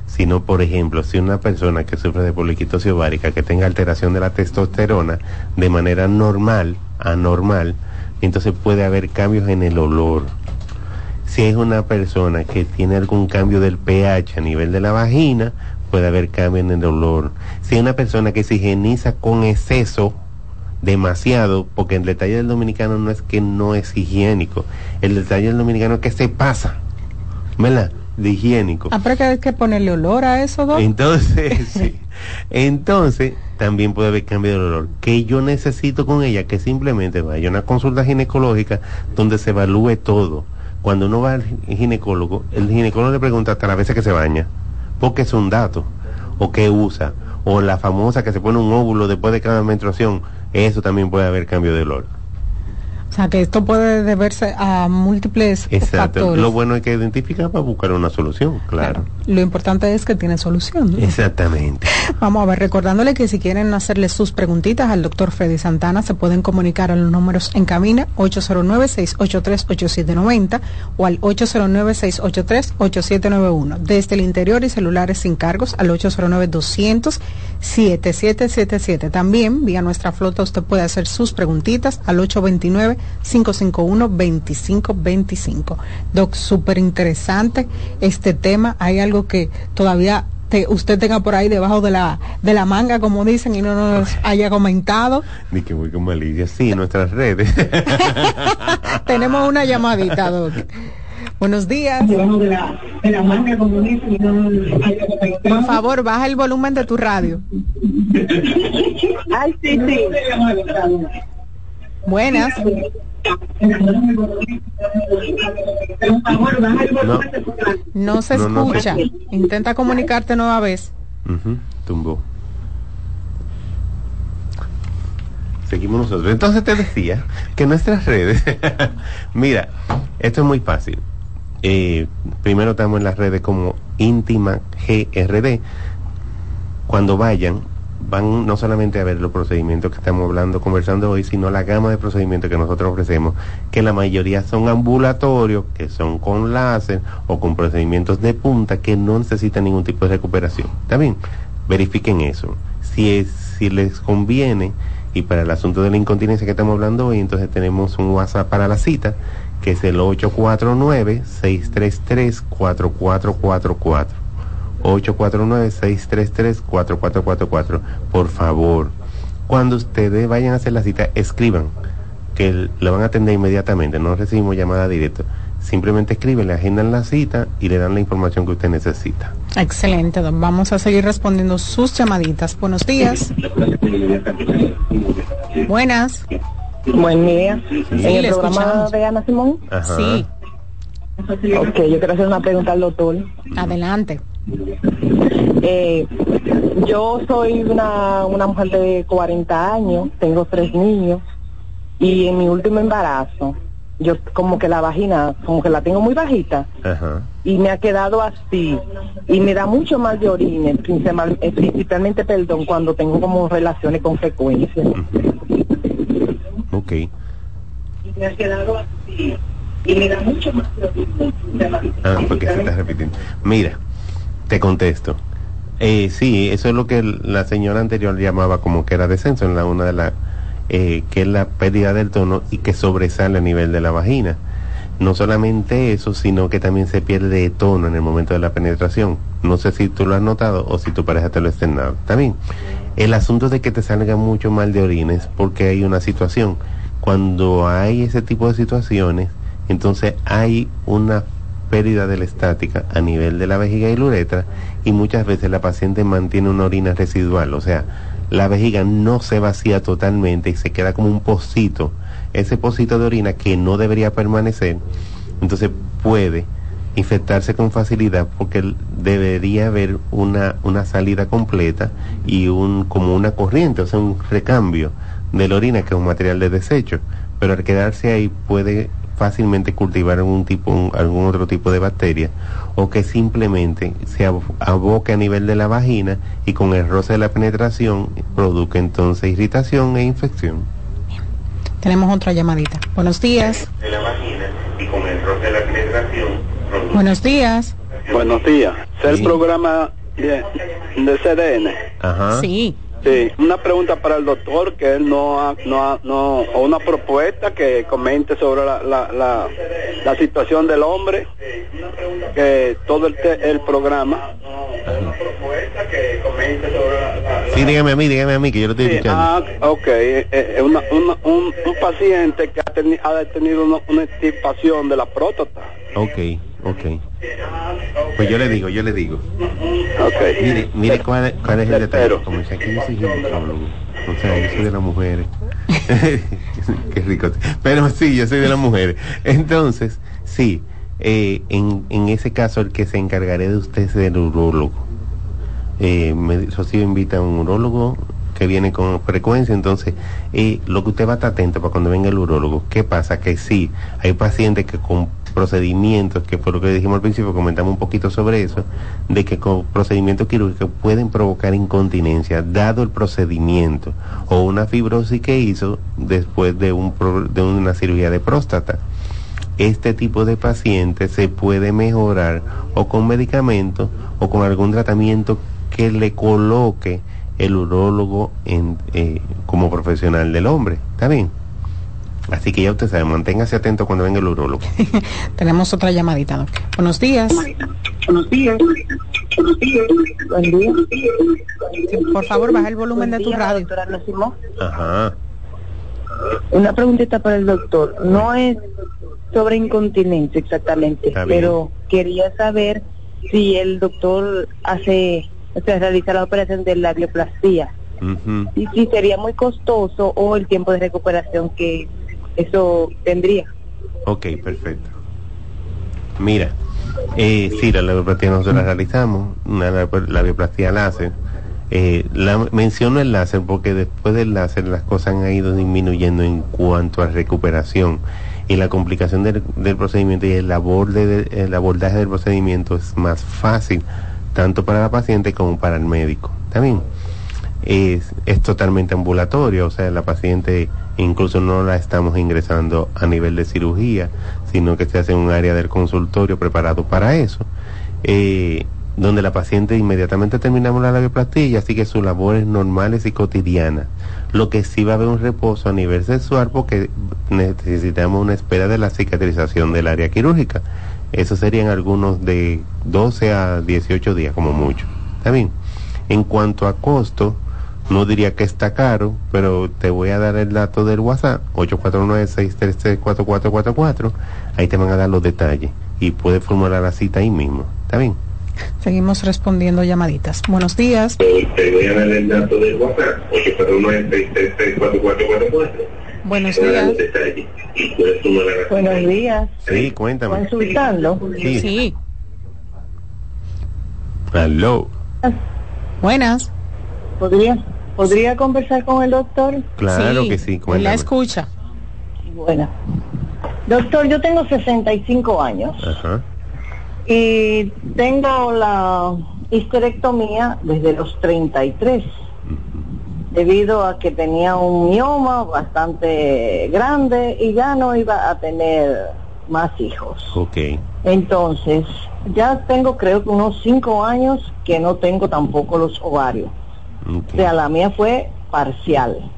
sino, por ejemplo, si una persona que sufre de poliquitosis ovárica, que tenga alteración de la testosterona de manera normal, anormal, entonces puede haber cambios en el olor. Si es una persona que tiene algún cambio del pH a nivel de la vagina, puede haber cambio en el olor. Si es una persona que se higieniza con exceso, demasiado, porque el detalle del dominicano no es que no es higiénico, el detalle del dominicano es que se pasa, ¿verdad? De higiénico. Ah, pero que hay que ponerle olor a eso, doc. Entonces, sí. Entonces, también puede haber cambio de olor. Que yo necesito con ella que simplemente vaya a una consulta ginecológica donde se evalúe todo. Cuando uno va al gi- ginecólogo, el ginecólogo le pregunta hasta las veces que se baña, porque es un dato, o qué usa, o la famosa que se pone un óvulo después de cada menstruación, eso también puede haber cambio de olor. O sea, que esto puede deberse a múltiples Exacto. factores. Lo bueno es que identificar para buscar una solución, claro. Lo importante es que tiene solución. ¿no? Exactamente. Vamos a ver, recordándole que si quieren hacerle sus preguntitas al doctor Freddy Santana, se pueden comunicar a los números en cabina 809-683-8790 o al 809-683-8791. Desde el interior y celulares sin cargos al 809-200-7777. También, vía nuestra flota, usted puede hacer sus preguntitas al 829-551-2525. Doc, súper interesante este tema. Hay algo que todavía te- usted tenga por ahí debajo de la, de la manga, como dicen, y no nos haya comentado. Ni que voy con malicia. Sí, en nuestras redes. Tenemos una llamadita, Doc. Buenos días. Por favor, baja el volumen de tu radio. Ay, sí, sí. Buenas. No. No se No, no se escucha. Intenta comunicarte nueva vez. Ujú, tumbó. Seguimos nosotros. Entonces te decía que nuestras redes, mira, esto es muy fácil. Eh, primero estamos en las redes como íntima GRD. Cuando vayan, van no solamente a ver los procedimientos que estamos hablando, conversando hoy, sino la gama de procedimientos que nosotros ofrecemos, que la mayoría son ambulatorios, que son con láser o con procedimientos de punta que no necesitan ningún tipo de recuperación. ¿Está bien? Verifiquen eso. Si, es, si les conviene, y para el asunto de la incontinencia que estamos hablando hoy, entonces tenemos un WhatsApp para la cita, que es el 849-633-4444. 849-633-4444. Por favor, cuando ustedes vayan a hacer la cita, escriban, que l- le van a atender inmediatamente, no recibimos llamada directa. Simplemente escriben, le agendan la cita y le dan la información que usted necesita. Excelente, Doc. Vamos a seguir respondiendo sus llamaditas. Buenos días. Buenas. Buen día. Sí, en le el programa escuchamos. de Ana Simón. Ajá. Sí. Ok, yo quiero hacer una pregunta al doctor. Adelante. Eh, yo soy una, una mujer de 40 años, tengo tres niños y en mi último embarazo, yo como que la vagina, como que la tengo muy bajita Ajá. y me ha quedado así y me da mucho mal de orina, principal- eh, principalmente, perdón, cuando tengo como relaciones con frecuencia. Ok. Y me ha quedado así y me da mucho más de orina. Ah, porque se está repitiendo. Mira, te contesto. Eh, sí, eso es lo que la señora anterior llamaba como que era descenso en la una de la eh, que es la pérdida del tono y que sobresale a nivel de la vagina. No solamente eso, sino que también se pierde de tono en el momento de la penetración. No sé si tú lo has notado o si tu pareja te lo ha externado. También, el asunto de que te salga mucho mal de orines porque hay una situación. Cuando hay ese tipo de situaciones, entonces hay una pérdida de la estática a nivel de la vejiga y la uretra y muchas veces la paciente mantiene una orina residual, o sea, la vejiga no se vacía totalmente y se queda como un pocito, ese pocito de orina que no debería permanecer, entonces puede infectarse con facilidad porque debería haber una, una salida completa y un como una corriente, o sea, un recambio de la orina que es un material de desecho, pero al quedarse ahí puede fácilmente cultivar algún tipo un- algún otro tipo de bacteria o que simplemente se abo- aboque a nivel de la vagina y con el roce de la penetración produzca entonces irritación e infección. Tenemos otra llamadita. Buenos días. De la vagina y con el roce de la penetración Buenos días. Buenos días. Es el programa de, de CDN. Ajá. Sí. Sí, una pregunta para el doctor que él no ha, no ha- no, o una propuesta que comente sobre la, la, la, la situación del hombre, que todo el, te- el programa. Sí, dígame a mí, dígame a mí que yo lo estoy Sí, escuchando. ah, ok, eh, eh, una- una- un, un paciente que ha, teni- ha tenido una, una extirpación de la próstata. Ok, ok. Pues yo le digo, yo le digo. Mire, mire cuál, es- cuál es el Le detalle. Como dice aquí yo soy ginecólogo. O sea, yo soy de las mujeres. Qué rico. Pero sí, yo soy de las mujeres. Entonces, sí, eh, en, en ese caso el que se encargaré de usted es el urólogo. Eh, me, Rocío invita a un urólogo que viene con frecuencia, entonces eh, lo que usted va a estar atento para cuando venga el urólogo. ¿Qué pasa? Que sí, hay pacientes que con procedimientos, que fue lo que dijimos al principio, comentamos un poquito sobre eso, de que con procedimientos quirúrgicos pueden provocar incontinencia, dado el procedimiento, o una fibrosis que hizo después de, un, de una cirugía de próstata este tipo de pacientes se puede mejorar o con medicamentos o con algún tratamiento que le coloque el urólogo en, eh, como profesional del hombre. ¿Está bien? Así que ya usted sabe, manténgase atento cuando venga el urólogo. Tenemos otra llamadita. Buenos días. Buenos días. Buen día. Sí, por favor, baja el volumen de tu día, radio. Ajá. Una preguntita para el doctor. No es sobre incontinencia exactamente, pero quería saber si el doctor hace, o sea, realiza la operación de la bioplastía Ujú. y si sería muy costoso o el tiempo de recuperación que eso tendría. Ok, perfecto. Mira, eh, sí, la labioplastía nosotros la realizamos, una lab- labioplastía láser. Eh, la, menciono el láser porque después del láser las cosas han ido disminuyendo en cuanto a recuperación y la complicación del, del procedimiento y el, aborde de- el abordaje del procedimiento es más fácil tanto para la paciente como para el médico. También es, es totalmente ambulatorio, o sea, la paciente incluso no la estamos ingresando a nivel de cirugía, sino que se hace en un área del consultorio preparado para eso, eh, donde la paciente inmediatamente terminamos la labioplastilla, así que sus labores normales y cotidianas. Lo que sí va a haber un reposo a nivel sexual porque necesitamos una espera de la cicatrización del área quirúrgica. Eso serían algunos de 12 a 18 días como mucho. ¿Está bien? En cuanto a costo, no diría que está caro, pero te voy a dar el dato del WhatsApp, 849-633-4444. Ahí te van a dar los detalles y puedes formular la cita ahí mismo. ¿Está bien? Seguimos respondiendo llamaditas. Buenos días. Te voy a dar el dato del WhatsApp, 849-633-4444. Buenos días. Buenos días. Sí, cuéntame. Consultando. Sí. Sí. Hello. Buenas. ¿Podría, ¿Podría conversar con el doctor? Claro que sí, Él la cuéntame. escucha. Bueno. Doctor, yo tengo 65 años Ajá. y tengo la histerectomía desde los 33 debido a que tenía un mioma bastante grande y ya no iba a tener más hijos. Ok. Entonces, ya tengo creo que unos 5 años que no tengo tampoco los ovarios. O sea, la mía fue parcial.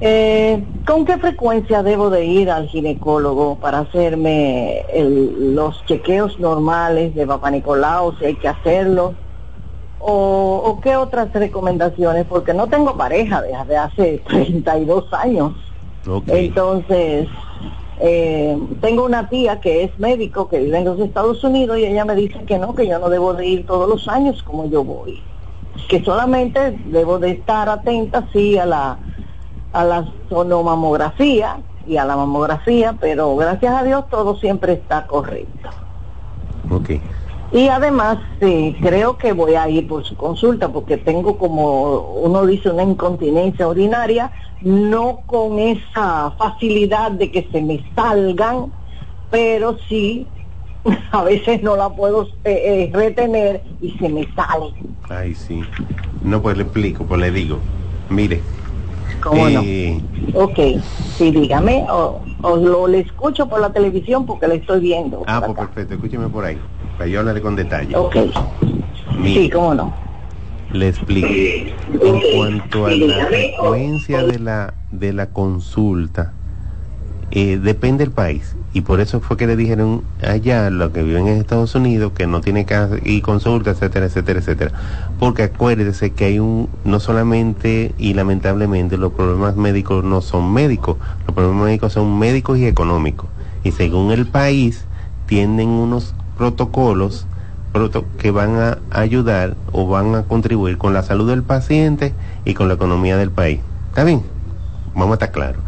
Eh, ¿Con qué frecuencia debo de ir al ginecólogo para hacerme el- los chequeos normales de Papa Nicolau, si hay que hacerlo? ¿O, o qué otras recomendaciones? Porque no tengo pareja desde hace 32 años. Entonces, eh, tengo una tía que es médico, que vive en los Estados Unidos, y ella me dice que no, que yo no debo de ir todos los años como yo voy. Que solamente debo de estar atenta, sí, a la, a la sonomamografía y a la mamografía, pero gracias a Dios todo siempre está correcto. Ok. Y además, sí, creo que voy a ir por su consulta porque tengo como uno dice una incontinencia urinaria, no con esa facilidad de que se me salgan, pero sí a veces no la puedo eh, eh, retener y se me sale. Ay, sí. No, pues le explico, pues le digo. Mire. ¿Cómo no? eh, Ok, sí, dígame, o, o lo le escucho por la televisión porque le estoy viendo. Ah, pues perfecto, escúcheme por ahí. Para yo hablarle con detalle. Ok, Mire, sí, cómo no. Le explico. En cuanto a la frecuencia de la, de la consulta, eh, depende del país. Y por eso fue que le dijeron allá, los que viven en Estados Unidos, que no tiene casa y consulta, etcétera, etcétera, etcétera. Porque acuérdese que hay un, no solamente y lamentablemente los problemas médicos no son médicos, los problemas médicos son médicos y económicos. Y según el país, tienen unos protocolos proto- que van a ayudar o van a contribuir con la salud del paciente y con la economía del país. ¿Está bien? Vamos a estar claros.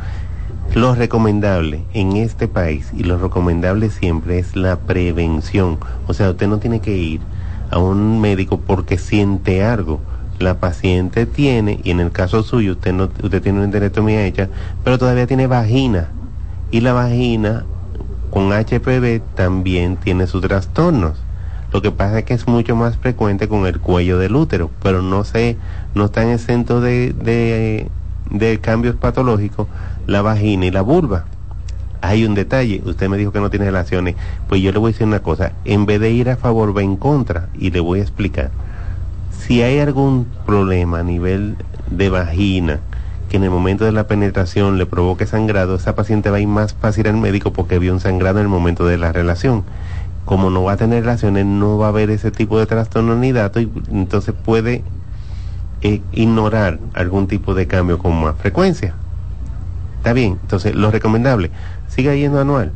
Lo recomendable en este país y lo recomendable siempre es la prevención. O sea, usted no tiene que ir a un médico porque siente algo. La paciente tiene, y en el caso suyo, usted, no, usted tiene una enterectomía hecha, pero todavía tiene vagina. Y la vagina con HPV también tiene sus trastornos. Lo que pasa es que es mucho más frecuente con el cuello del útero, pero no se, no están exentos de, de, de cambios patológicos la vagina y la vulva. Hay un detalle, usted me dijo que no tiene relaciones, pues yo le voy a decir una cosa, en vez de ir a favor va en contra y le voy a explicar. Si hay algún problema a nivel de vagina que en el momento de la penetración le provoque sangrado, esa paciente va a ir más fácil al médico porque vio un sangrado en el momento de la relación. Como no va a tener relaciones, no va a haber ese tipo de trastorno ni dato y entonces puede eh, ignorar algún tipo de cambio con más frecuencia. Está bien, entonces lo recomendable, siga yendo anual.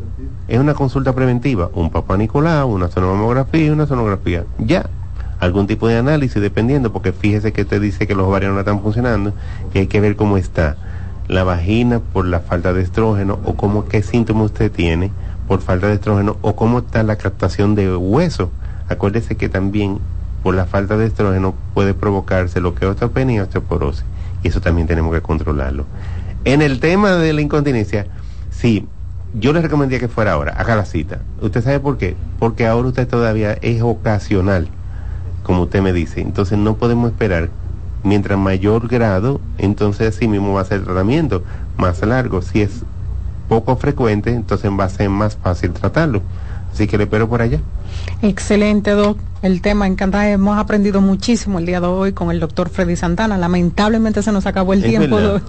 Es una consulta preventiva, un papá Nicolau, una sonomamografía y una sonografía. Ya, algún tipo de análisis dependiendo, porque fíjese que usted dice que los ovarios no están funcionando, que hay que ver cómo está la vagina por la falta de estrógeno o cómo qué síntomas usted tiene por falta de estrógeno o cómo está la captación de hueso. Acuérdese que también por la falta de estrógeno puede provocarse lo que es osteopenia y osteoporosis. Y eso también tenemos que controlarlo. En el tema de la incontinencia, sí, yo le recomendaría que fuera ahora, haga la cita. ¿Usted sabe por qué? Porque ahora usted todavía es ocasional, como usted me dice. Entonces no podemos esperar. Mientras mayor grado, entonces así mismo va a ser el tratamiento más largo. Si es poco frecuente, entonces va a ser más fácil tratarlo. Así que le espero por allá. Excelente, Doc. El tema encanta. Hemos aprendido muchísimo el día de hoy con el doctor Freddy Santana. Lamentablemente se nos acabó el Es tiempo.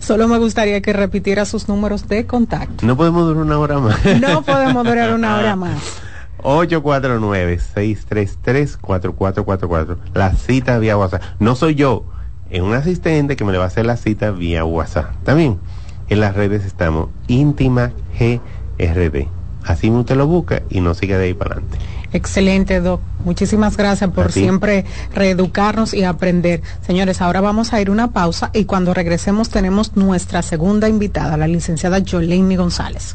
Solo me gustaría que repitiera sus números de contacto. No podemos durar una hora más. No podemos durar una hora más. 849-633-4444. La cita vía WhatsApp. No soy yo, es un asistente que me le va a hacer la cita vía WhatsApp. También en las redes estamos íntima GRD. Así usted lo busca y no siga de ahí para adelante. Excelente, Doc. Muchísimas gracias por siempre reeducarnos y aprender. Señores, ahora vamos a ir una pausa y cuando regresemos tenemos nuestra segunda invitada, la licenciada Jolene González.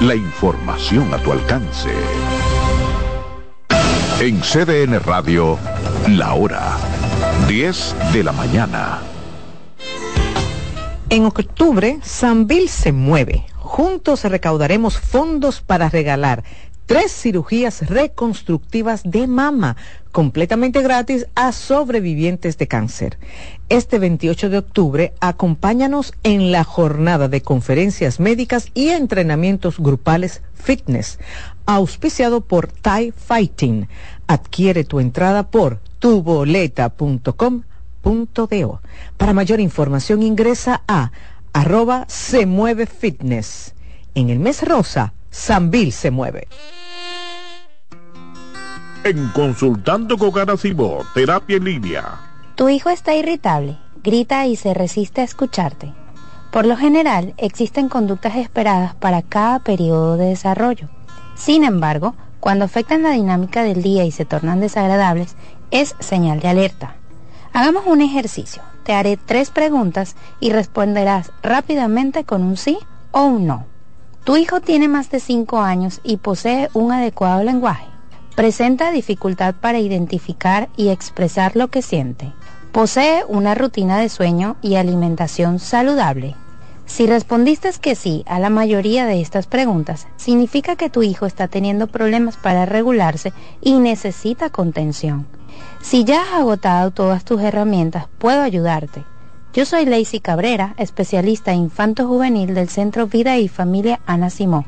La información a tu alcance. En CDN Radio, la hora 10 de la mañana. En octubre, Sanvil se mueve. Juntos recaudaremos fondos para regalar tres cirugías reconstructivas de mama completamente gratis a sobrevivientes de cáncer. Este 28 de octubre, acompáñanos en la jornada de conferencias médicas y entrenamientos grupales fitness, auspiciado por Thai Fighting. Adquiere tu entrada por tuboleta.com.do. Para mayor información ingresa a arroba se mueve fitness. En el mes rosa, Sanvil se mueve. En Consultando con Garacimo, Terapia en Línea. Tu hijo está irritable, grita y se resiste a escucharte. Por lo general, existen conductas esperadas para cada periodo de desarrollo. Sin embargo, cuando afectan la dinámica del día y se tornan desagradables, es señal de alerta. Hagamos un ejercicio. Te haré tres preguntas y responderás rápidamente con un sí o un no. Tu hijo tiene más de 5 años y posee un adecuado lenguaje. Presenta dificultad para identificar y expresar lo que siente. Posee una rutina de sueño y alimentación saludable. Si respondiste que sí a la mayoría de estas preguntas, significa que tu hijo está teniendo problemas para regularse y necesita contención. Si ya has agotado todas tus herramientas, puedo ayudarte. Yo soy Lacey Cabrera, especialista infanto juvenil del Centro Vida y Familia Ana Simó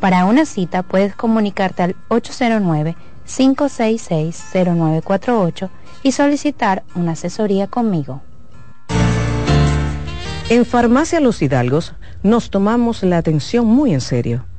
para una cita puedes comunicarte al 809-566-0948 y solicitar una asesoría conmigo. En Farmacia Los Hidalgos nos tomamos la atención muy en serio.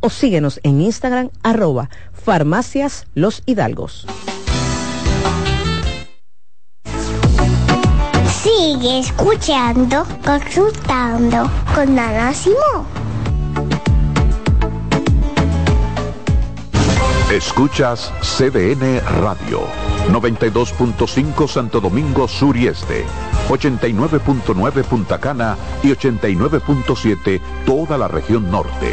o síguenos en Instagram arroba farmacias los hidalgos. Sigue escuchando, consultando con Ana Simón. Escuchas CDN Radio, 92.5 Santo Domingo Sur y Este, 89.9 Punta Cana y 89.7 toda la región norte.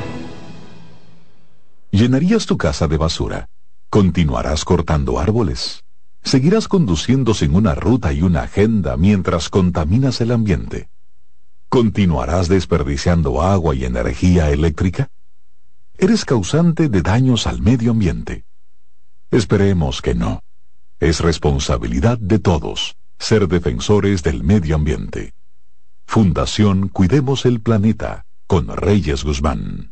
¿Llenarías tu casa de basura? ¿Continuarás cortando árboles? ¿Seguirás conduciendo sin una ruta y una agenda mientras contaminas el ambiente? ¿Continuarás desperdiciando agua y energía eléctrica? Eres causante de daños al medio ambiente. Esperemos que no. Es responsabilidad de todos ser defensores del medio ambiente. Fundación Cuidemos el Planeta con Reyes Guzmán.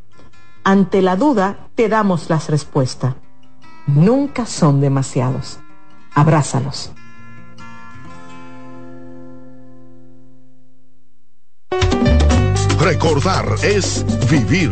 Ante la duda, te damos la respuesta. Nunca son demasiados. Abrázalos. Recordar es vivir.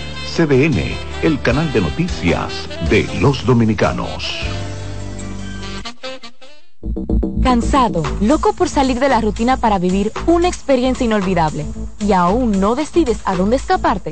CDN, el canal de noticias de los dominicanos. Cansado, loco por salir de la rutina para vivir una experiencia inolvidable y aún no decides a dónde escaparte.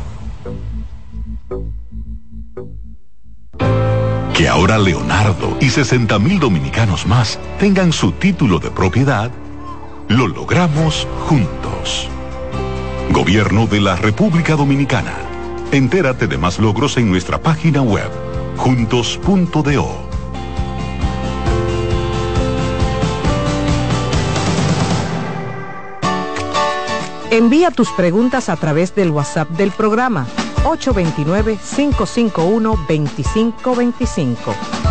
Que ahora Leonardo y 60 mil dominicanos más tengan su título de propiedad, lo logramos juntos. Gobierno de la República Dominicana. Entérate de más logros en nuestra página web, juntos.do. Envía tus preguntas a través del WhatsApp del programa 829-551-2525.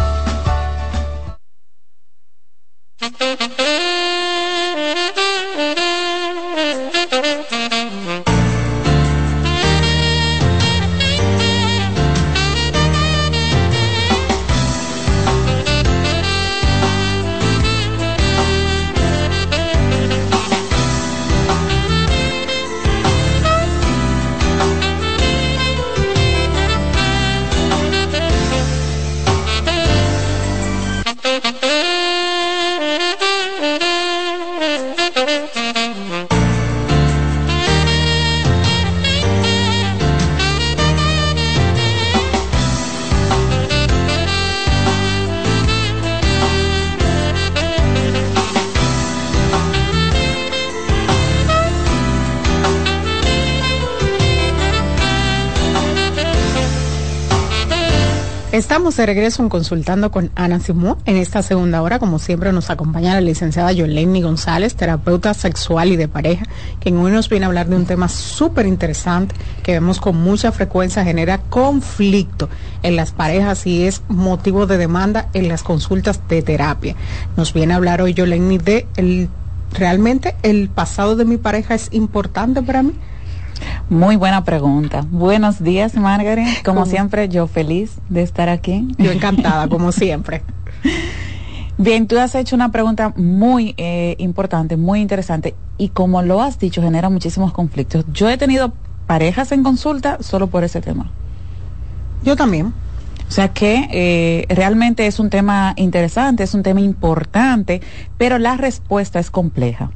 De regreso en Consultando con Ana Simón. En esta segunda hora, como siempre, nos acompaña la licenciada Yoleni González, terapeuta sexual y de pareja, quien hoy nos viene a hablar de un tema súper interesante que vemos con mucha frecuencia genera conflicto en las parejas y es motivo de demanda en las consultas de terapia. Nos viene a hablar hoy Yoleni de el, realmente el pasado de mi pareja es importante para mí. Muy buena pregunta. Buenos días, Margaret. Como siempre, yo feliz de estar aquí. Yo encantada, como siempre. Bien, tú has hecho una pregunta muy eh, importante, muy interesante y como lo has dicho, genera muchísimos conflictos. Yo he tenido parejas en consulta solo por ese tema. Yo también. O sea que eh, realmente es un tema interesante, es un tema importante, pero la respuesta es compleja.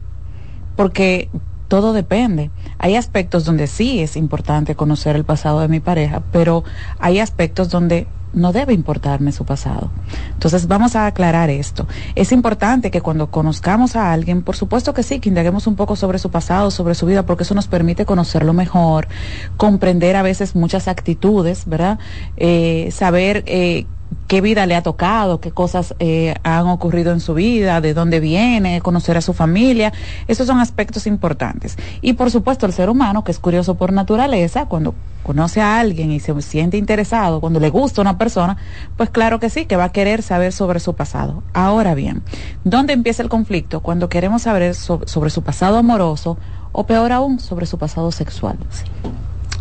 Porque todo depende. Hay aspectos donde sí es importante conocer el pasado de mi pareja, pero hay aspectos donde no debe importarme su pasado. Entonces vamos a aclarar esto. Es importante que cuando conozcamos a alguien, por supuesto que sí, que indaguemos un poco sobre su pasado, sobre su vida, porque eso nos permite conocerlo mejor, comprender a veces muchas actitudes, ¿verdad? Eh, saber eh, qué vida le ha tocado, qué cosas eh, han ocurrido en su vida, de dónde viene, conocer a su familia. Esos son aspectos importantes. Y por supuesto el ser humano, que es curioso por naturaleza, cuando conoce a alguien y se siente interesado, cuando le gusta una persona, pues claro que sí, que va a querer saber sobre su pasado. Ahora bien, ¿dónde empieza el conflicto? Cuando queremos saber sobre, su pasado amoroso o peor aún, sobre su pasado sexual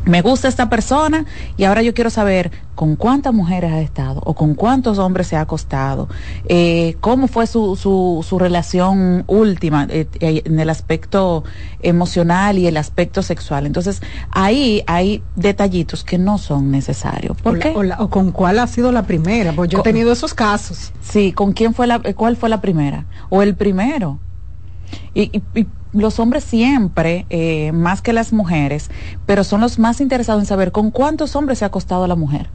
me gusta esta persona y ahora yo quiero saber con cuántas mujeres ha estado o con cuántos hombres se ha acostado, eh, cómo fue su, su, su relación última eh, eh, en el aspecto emocional y el aspecto sexual. Entonces, ahí hay detallitos que no son necesarios. ¿Por qué? O, con cuál ha sido la primera, pues yo he tenido esos casos. Sí, con quién fue la, cuál fue la primera o el primero. y, y los hombres siempre, eh, más que las mujeres, pero son los más interesados en saber con cuántos hombres se ha acostado la mujer.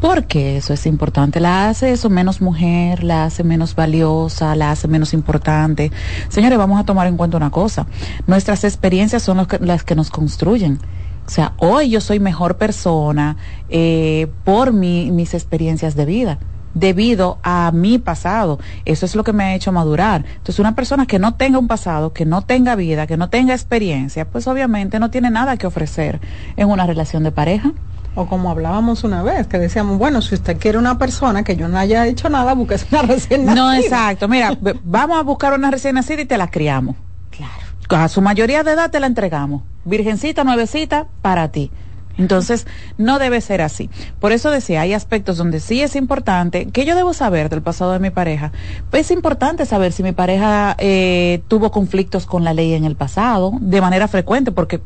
Porque eso es importante. La hace eso menos mujer, la hace menos valiosa, la hace menos importante. Señores, vamos a tomar en cuenta una cosa. Nuestras experiencias son las que nos construyen. O sea, hoy yo soy mejor persona eh, por mis experiencias de vida debido a mi pasado. Eso es lo que me ha hecho madurar. Entonces, una persona que no tenga un pasado, que no tenga vida, que no tenga experiencia, pues obviamente no tiene nada que ofrecer en una relación de pareja. O como hablábamos una vez, que decíamos, bueno, si usted quiere una persona que yo no haya hecho nada, busque una recién nacida. No, exacto. Mira, vamos a buscar una recién nacida y te la criamos. Claro. A su mayoría de edad te la entregamos. Virgencita, nuevecita, para ti. Entonces, no debe ser así. Por eso decía, hay aspectos donde sí es importante, que yo debo saber del pasado de mi pareja. Pues es importante saber si mi pareja eh, tuvo conflictos con la ley en el pasado, de manera frecuente, porque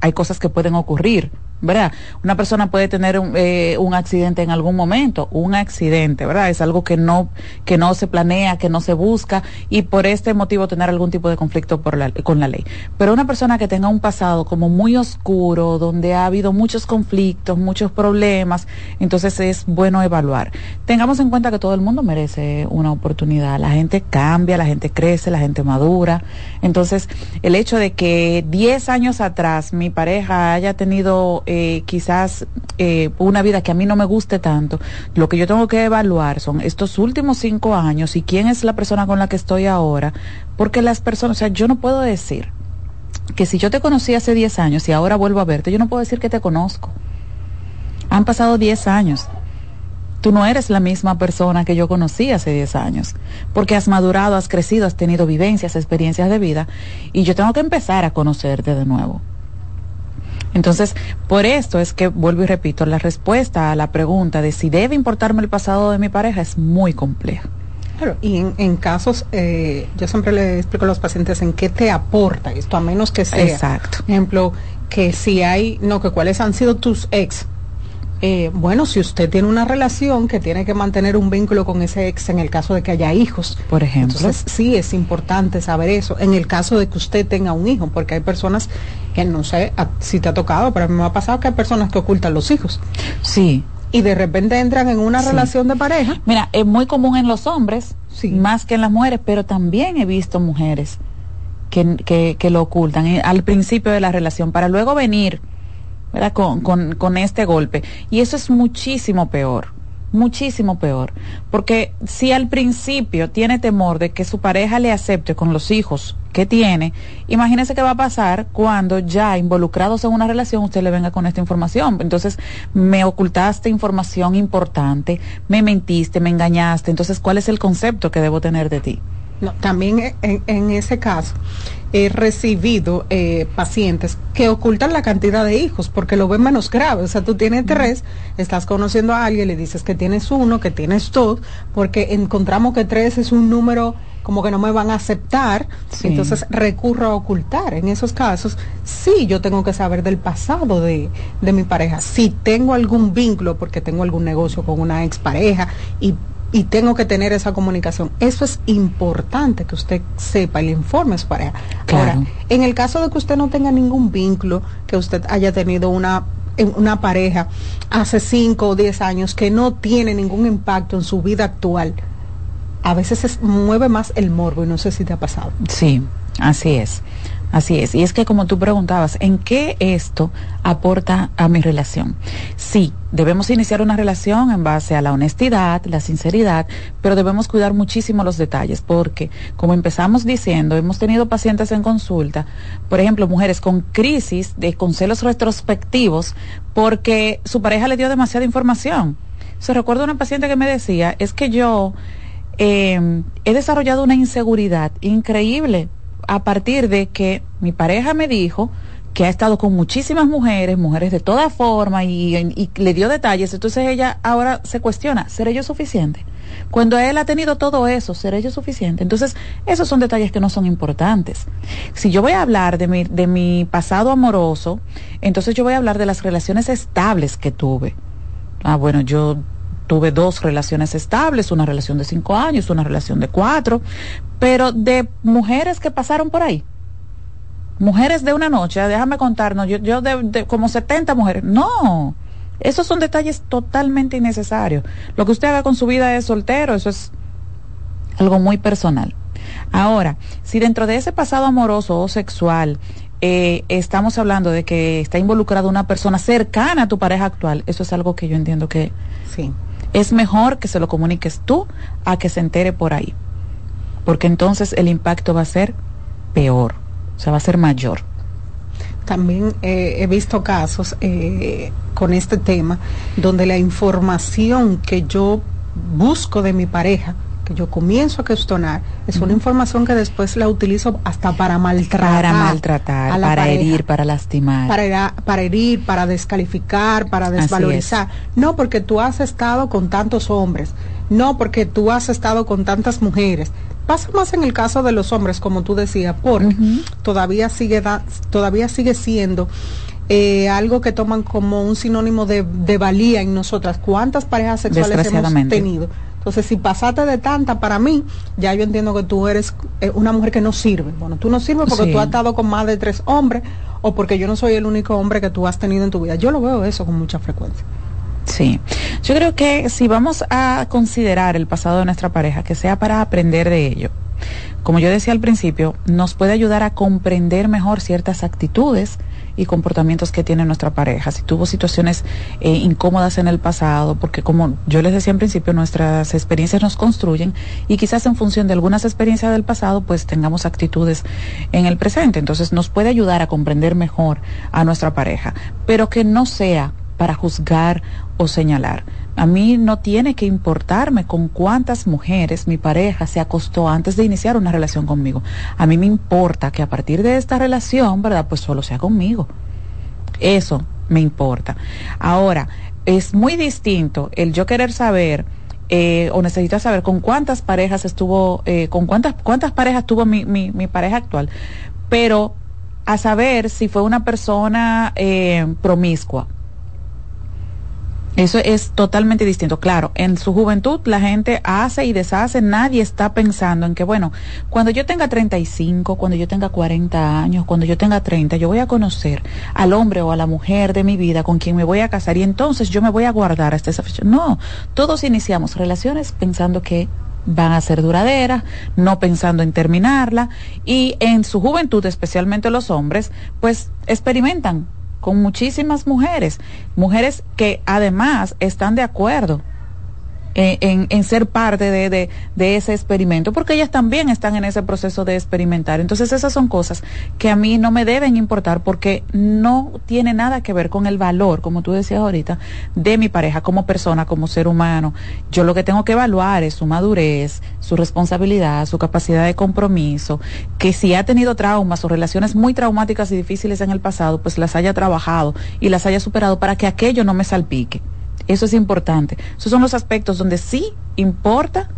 hay cosas que pueden ocurrir. ¿Verdad? Una persona puede tener un, eh, un, accidente en algún momento, un accidente, ¿verdad? Es algo que no, que no se planea, que no se busca y por este motivo tener algún tipo de conflicto por la, con la ley. Pero una persona que tenga un pasado como muy oscuro, donde ha habido muchos conflictos, muchos problemas, entonces es bueno evaluar. Tengamos en cuenta que todo el mundo merece una oportunidad. La gente cambia, la gente crece, la gente madura. Entonces, el hecho de que 10 años atrás mi pareja haya tenido eh, quizás eh, una vida que a mí no me guste tanto, lo que yo tengo que evaluar son estos últimos cinco años y quién es la persona con la que estoy ahora, porque las personas, o sea, yo no puedo decir que si yo te conocí hace 10 años y ahora vuelvo a verte, yo no puedo decir que te conozco. Han pasado 10 años. Tú no eres la misma persona que yo conocí hace 10 años, porque has madurado, has crecido, has tenido vivencias, experiencias de vida, y yo tengo que empezar a conocerte de nuevo. Entonces, por esto es que, vuelvo y repito, la respuesta a la pregunta de si debe importarme el pasado de mi pareja es muy compleja. Claro, y en, casos, eh, yo siempre le explico a los pacientes en qué te aporta esto, a menos que sea. Exacto. Por ejemplo, que si hay, no, que cuáles han sido tus ex, eh, bueno, si usted tiene una relación que tiene que mantener un vínculo con ese ex en el caso de que haya hijos, por ejemplo. Entonces, sí es importante saber eso. En el caso de que usted tenga un hijo, porque hay personas que no sé si te ha tocado, pero a mí me ha pasado que hay personas que ocultan los hijos. Sí. Y de repente entran en una relación de pareja. Mira, es muy común en los hombres, más que en las mujeres, pero también he visto mujeres que, que, que lo ocultan eh, al principio de la relación para luego venir ¿verdad? Con, con, con este golpe. Y eso es muchísimo peor muchísimo peor. Porque si al principio tiene temor de que su pareja le acepte con los hijos que tiene, imagínese qué va a pasar cuando ya involucrados en una relación usted le venga con esta información. Entonces, me ocultaste información importante, me mentiste, me engañaste. Entonces, ¿cuál es el concepto que debo tener de ti? No, también en, en ese caso he recibido eh, pacientes que ocultan la cantidad de hijos porque lo ven menos grave. O sea, tú tienes tres, estás conociendo a alguien, le dices que tienes uno, que tienes dos, porque encontramos que tres es un número como que no me van a aceptar, entonces recurro a ocultar. En esos casos, sí, yo tengo que saber del pasado de, de mi pareja. Si tengo algún vínculo, porque tengo algún negocio con una expareja y y tengo que tener esa comunicación. Eso es importante que usted sepa y le informe a su pareja. Ahora, en el caso de que usted no tenga ningún vínculo, que usted haya tenido una una pareja hace 5 o 10 años que no tiene ningún impacto en su vida actual, a veces se mueve más el morbo y no sé si te ha pasado. Sí, así es. Así es. Y es que como tú preguntabas, ¿en qué esto aporta a mi relación? Sí, debemos iniciar una relación en base a la honestidad, la sinceridad, pero debemos cuidar muchísimo los detalles porque, como empezamos diciendo, hemos tenido pacientes en consulta, por ejemplo, mujeres con crisis de con celos retrospectivos porque su pareja le dio demasiada información. Se recuerda una paciente que me decía, es que yo eh, he desarrollado una inseguridad increíble a partir de que mi pareja me dijo que ha estado con muchísimas mujeres, mujeres de toda forma y, le dio detalles, entonces ella ahora se cuestiona, ¿seré yo suficiente? Cuando él ha tenido todo eso, ¿seré yo suficiente? Entonces, esos son detalles que no son importantes. Si yo voy a hablar de mi, de mi pasado amoroso, entonces yo voy a hablar de las relaciones estables que tuve. Ah, bueno, yo tuve dos relaciones estables, una relación de cinco años, una relación de cuatro, pero de mujeres que pasaron por ahí. Mujeres de una noche, déjame contarnos, yo, yo de, como 70 mujeres. No, esos son detalles totalmente innecesarios. Lo que usted haga con su vida es soltero, eso es algo muy personal. Ahora, si dentro de ese pasado amoroso o sexual eh, estamos hablando de que está involucrada una persona cercana a tu pareja actual, eso es algo que yo entiendo que sí es mejor que se lo comuniques tú a que se entere por ahí, porque entonces el impacto va a ser peor, o sea, va a ser mayor. También eh, he visto casos eh, con este tema donde la información que yo busco de mi pareja, que yo comienzo a cuestionar, es una información que después la utilizo hasta para maltratar. Para maltratar, para herir, para lastimar. Para, para herir, para descalificar, para desvalorizar. No porque tú has estado con tantos hombres, no porque tú has estado con tantas mujeres. Pasa más en el caso de los hombres, como tú decías, porque todavía, sigue todavía sigue siendo eh, algo que toman como un sinónimo de, de valía en nosotras. ¿Cuántas parejas sexuales hemos tenido? Entonces, si pasaste de tanta, para mí, ya yo entiendo que tú eres eh, una mujer que no sirve. Bueno, tú no sirves porque tú has estado con más de tres hombres o porque yo no soy el único hombre que tú has tenido en tu vida. Yo lo veo eso con mucha frecuencia. Sí, yo creo que si vamos a considerar el pasado de nuestra pareja, que sea para aprender de ello, como yo decía al principio, nos puede ayudar a comprender mejor ciertas actitudes y comportamientos que tiene nuestra pareja. Si tuvo situaciones eh, incómodas en el pasado, porque como yo les decía en principio, nuestras experiencias nos construyen y quizás en función de algunas experiencias del pasado, pues tengamos actitudes en el presente. Entonces nos puede ayudar a comprender mejor a nuestra pareja, pero que no sea para juzgar o señalar. A mí no tiene que importarme con cuántas mujeres mi pareja se acostó antes de iniciar una relación conmigo. A mí me importa que a partir de esta relación, ¿verdad? Pues solo sea conmigo. Eso me importa. Ahora, es muy distinto el yo querer saber eh, o necesito saber con cuántas parejas estuvo, eh, con cuántas, cuántas parejas tuvo mi, mi, pareja actual, pero a saber si fue una persona eh, promiscua eso es totalmente distinto. Claro, en su juventud la gente hace y deshace, nadie está pensando en que, bueno, cuando yo tenga 35, cuando yo tenga 40 años, cuando yo tenga 30, yo voy a conocer al hombre o a la mujer de mi vida con quien me voy a casar y entonces yo me voy a guardar hasta esa fecha. No, todos iniciamos relaciones pensando que van a ser duraderas, no pensando en terminarla y en su juventud, especialmente los hombres, pues experimentan con muchísimas mujeres, mujeres que además están de acuerdo en, en, ser parte de, de, de, ese experimento, porque ellas también están en ese proceso de experimentar. Entonces esas son cosas que a mí no me deben importar porque no tiene nada que ver con el valor, como tú decías ahorita, de mi pareja como persona, como ser humano. Yo lo que tengo que evaluar es su madurez, su responsabilidad, su capacidad de compromiso, que si ha tenido traumas o relaciones muy traumáticas y difíciles en el pasado, pues las haya trabajado y las haya superado para que aquello no me salpique. Eso es importante. Esos son los aspectos donde sí importa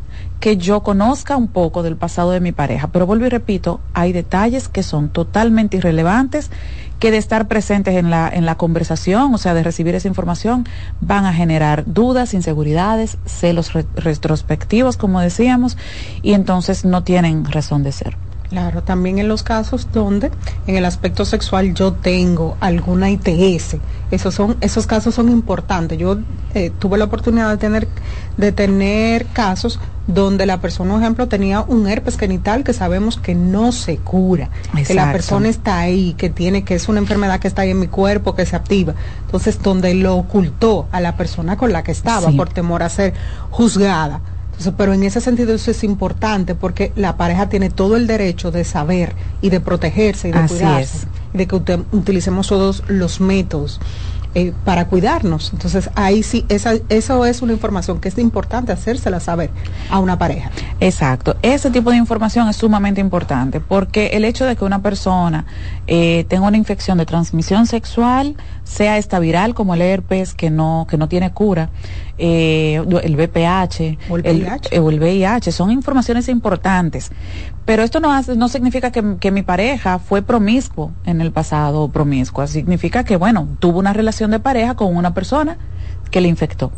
que yo conozca un poco del pasado de mi pareja. Pero vuelvo y repito, hay detalles que son totalmente irrelevantes, que de estar presentes en la, en la conversación, o sea, de recibir esa información, van a generar dudas, inseguridades, celos retrospectivos, como decíamos, y entonces no tienen razón de ser. Claro, también en los casos donde en el aspecto sexual yo tengo alguna ITS, esos son esos casos son importantes. Yo eh, tuve la oportunidad de tener de tener casos donde la persona, por ejemplo, tenía un herpes genital que sabemos que no se cura, que la persona está ahí, que tiene que es una enfermedad que está ahí en mi cuerpo, que se activa. Entonces, donde lo ocultó a la persona con la que estaba por temor a ser juzgada pero en ese sentido eso es importante porque la pareja tiene todo el derecho de saber y de protegerse y de cuidarse, de que utilicemos todos los métodos. Eh, para cuidarnos. Entonces, ahí sí, esa, eso es una información que es importante hacérsela saber a una pareja. Exacto. Ese tipo de información es sumamente importante porque el hecho de que una persona eh, tenga una infección de transmisión sexual, sea esta viral como el herpes, que no, que no tiene cura, eh, el VPH o el VIH. son informaciones importantes. Pero esto no, hace, no significa que, que mi pareja fue promiscuo en el pasado promiscua. Significa que, bueno, tuvo una relación de pareja con una persona que le infectó.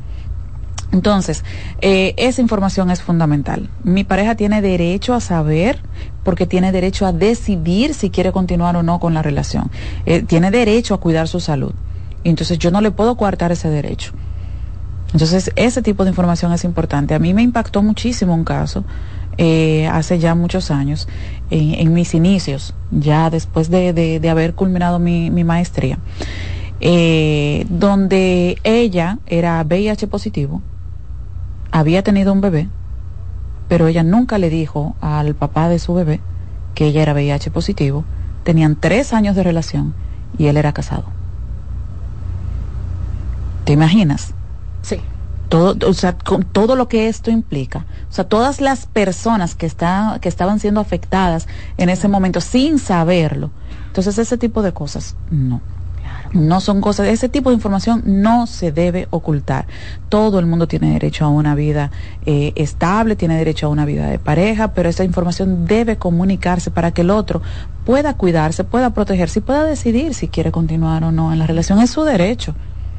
Entonces, eh, esa información es fundamental. Mi pareja tiene derecho a saber porque tiene derecho a decidir si quiere continuar o no con la relación. Eh, tiene derecho a cuidar su salud. Entonces yo no le puedo coartar ese derecho. Entonces, ese tipo de información es importante. A mí me impactó muchísimo un caso eh, hace ya muchos años, en, mis inicios, ya después de, haber culminado mi, maestría, eh, donde ella era VIH positivo, había tenido un bebé, pero ella nunca le dijo al papá de su bebé que ella era VIH positivo, tenían tres años de relación y él era casado. ¿Te imaginas? Sí. Todo, o sea, con todo lo que esto implica. O sea, todas las personas que, está, que estaban siendo afectadas en ese momento sin saberlo. Entonces, ese tipo de cosas, no. No son cosas, ese tipo de información no se debe ocultar. Todo el mundo tiene derecho a una vida eh, estable, tiene derecho a una vida de pareja, pero esa información debe comunicarse para que el otro pueda cuidarse, pueda protegerse y pueda decidir si quiere continuar o no en la relación. Es su derecho.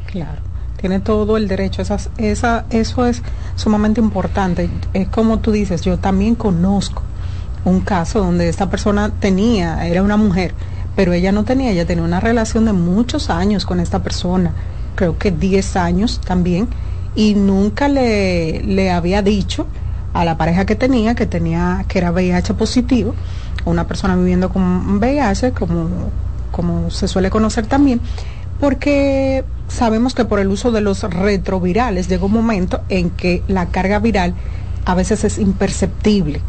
Claro tiene todo el derecho. Esa, eso es sumamente importante. Es como tú dices, yo también conozco un caso donde esta persona tenía, era una mujer, pero ella no tenía, ella tenía una relación de muchos años con esta persona, creo que 10 años también, y nunca le, le había dicho a la pareja que tenía, que tenía, que era VIH positivo, una persona viviendo con VIH, como, como se suele conocer también, porque sabemos que por el uso de los retrovirales llega un momento en que la carga viral a veces es imperceptible,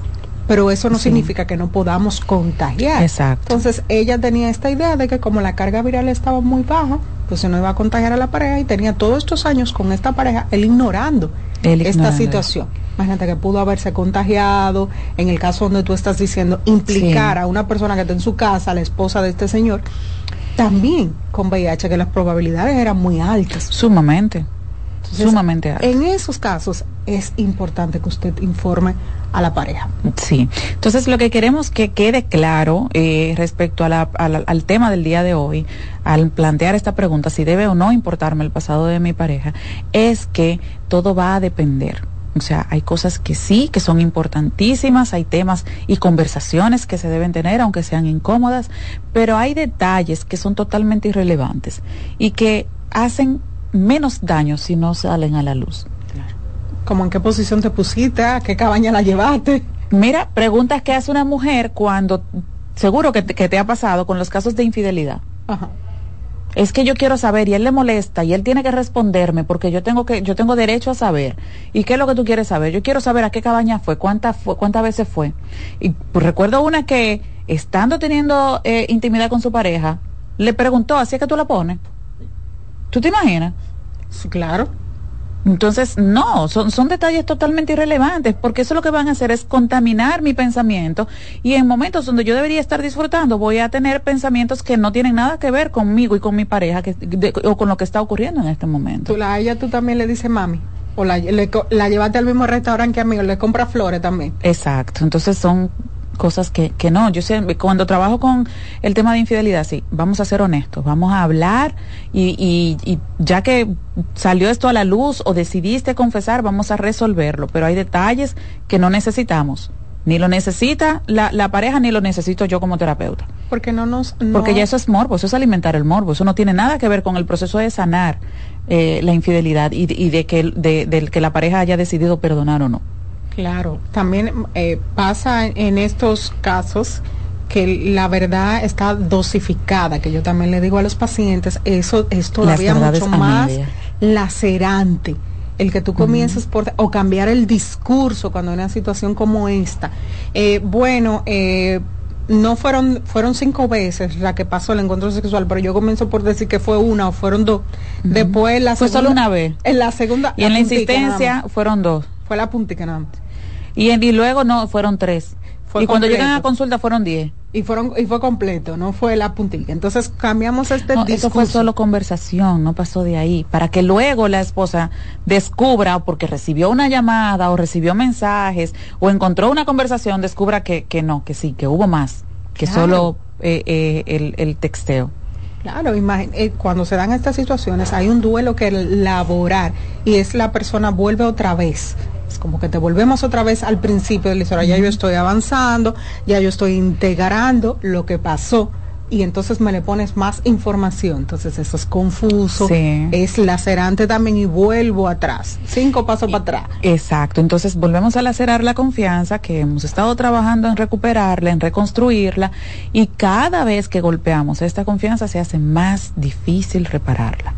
pero eso no significa que no podamos contagiar. Exacto. Entonces ella tenía esta idea de que como la carga viral estaba muy baja, pues se no iba a contagiar a la pareja y tenía todos estos años con esta pareja, él ignorando esta situación. Imagínate que pudo haberse contagiado, en el caso donde tú estás diciendo, implicar a una persona que está en su casa, la esposa de este señor, también con VIH, que las probabilidades eran muy altas. Sumamente. sumamente altas. En esos casos es importante que usted informe a la pareja. Sí. Entonces lo que queremos que quede claro eh, respecto al tema del día de hoy, al plantear esta pregunta, si debe o no importarme el pasado de mi pareja, es que todo va a depender o sea, hay cosas que sí, que son importantísimas, hay temas y conversaciones que se deben tener, aunque sean incómodas, pero hay detalles que son totalmente irrelevantes y que hacen menos daño si no salen a la luz. Claro. ¿Cómo en qué posición te pusiste? ¿A qué cabaña la llevaste? Mira, preguntas que hace una mujer cuando, seguro que te, que te ha pasado con los casos de infidelidad. Ajá es que yo quiero saber y él le molesta y él tiene que responderme porque yo tengo que yo tengo derecho a saber. Y qué es lo que tú quieres saber yo quiero saber a qué cabaña fue cuántas fue cuántas veces fue. Y pues, recuerdo una que estando teniendo eh, intimidad con su pareja le preguntó así es que tú la pones tú te imaginas Sí, claro. Entonces, no, son, son detalles totalmente irrelevantes, porque eso lo que van a hacer es contaminar mi pensamiento y en momentos donde yo debería estar disfrutando voy a tener pensamientos que no tienen nada que ver conmigo y con mi pareja que, de- o con lo que está ocurriendo en este momento. Tú la, a ella tú también le dices mami. O la, le la llevaste al mismo restaurante que a mí, o le compras flores también. Exacto, entonces son cosas que, que no, yo sé, cuando trabajo con el tema de infidelidad, sí, vamos a ser honestos, vamos a hablar y, y, y ya que salió esto a la luz o decidiste confesar, vamos a resolverlo, pero hay detalles que no necesitamos, ni lo necesita la, la pareja ni lo necesito yo como terapeuta. Porque no nos... no- Porque ya eso es morbo, eso es alimentar el morbo, eso no tiene nada que ver con el proceso de sanar eh, la infidelidad y, de- y de que de, del que la pareja haya decidido perdonar o no. Claro, también eh, pasa en- estos casos que la verdad está dosificada, que yo también le digo a los pacientes, eso es todavía mucho más lacerante. El que tú comiences por, o cambiar el discurso cuando hay una situación como esta. Eh, bueno, eh, no fueron, fueron cinco veces la que pasó el encuentro sexual, pero yo comienzo por decir que fue una o fueron dos. Después la Fue solo segunda- una vez. En la segunda. Y en la insistencia fueron dos. Fue la puntica nada más. Y, en- y luego no, fueron tres. Fue y cuando llegan a consulta fueron diez. y fueron y fue completo, no fue la puntilla. Entonces cambiamos este No, eso fue solo conversación, no pasó de ahí. Para que luego la esposa descubra, porque recibió una llamada o recibió mensajes o encontró una conversación, descubra que, que no, que sí, que hubo más, que Claro. solo eh, eh, el, el texteo. Claro, eh, cuando se dan estas situaciones hay un duelo que elaborar y es la persona vuelve otra vez. Es como que te volvemos otra vez al principio de la historia. Ya yo estoy avanzando, ya yo estoy integrando lo que pasó y entonces me le pones más información. Entonces eso es confuso, Sí. es lacerante también y vuelvo atrás. Cinco pasos para atrás. Exacto, entonces volvemos a lacerar la confianza que hemos estado trabajando en recuperarla, en reconstruirla y cada vez que golpeamos esta confianza se hace más difícil repararla.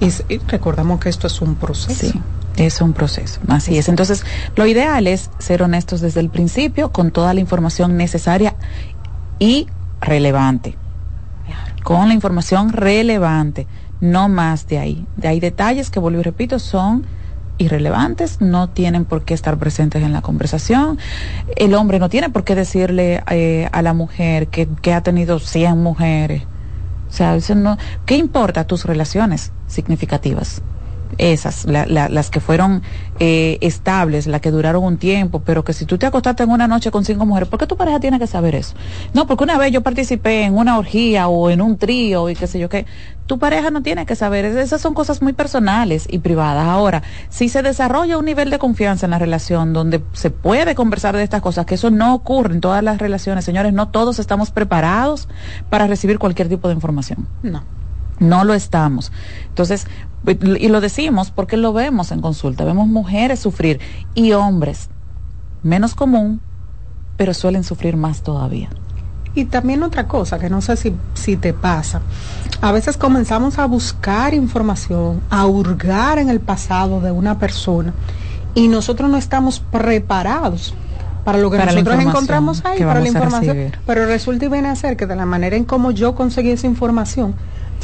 Y, s- y recordamos que esto es un proceso. Sí, es un proceso, así es. Entonces, lo ideal es ser honestos desde el principio con toda la información necesaria y relevante. Con la información relevante, no más de ahí. De ahí detalles que, vuelvo y repito, son irrelevantes, no tienen por qué estar presentes en la conversación. El hombre no tiene por qué decirle eh, a la mujer que, que ha tenido 100 mujeres. O sea, eso no, ¿qué importa tus relaciones significativas? Esas, la- la- las que fueron eh, estables, las que duraron un tiempo, pero que si tú te acostaste en una noche con cinco mujeres, ¿por qué tu pareja tiene que saber eso? No, porque una vez yo participé en una orgía o en un trío y qué sé yo qué, tu pareja no tiene que saber, Es- esas son cosas muy personales y privadas. Ahora, si se desarrolla un nivel de confianza en la relación donde se puede conversar de estas cosas, que eso no ocurre en todas las relaciones, señores, no todos estamos preparados para recibir cualquier tipo de información. No. No lo estamos. Entonces, y lo decimos porque lo vemos en consulta. Vemos mujeres sufrir y hombres. Menos común, pero suelen sufrir más todavía. Y también otra cosa que no sé si, si te pasa. A veces comenzamos a buscar información, a hurgar en el pasado de una persona y nosotros no estamos preparados para lo que Para nosotros encontramos ahí, para la información. Pero resulta y viene a ser que de la manera en cómo yo conseguí esa información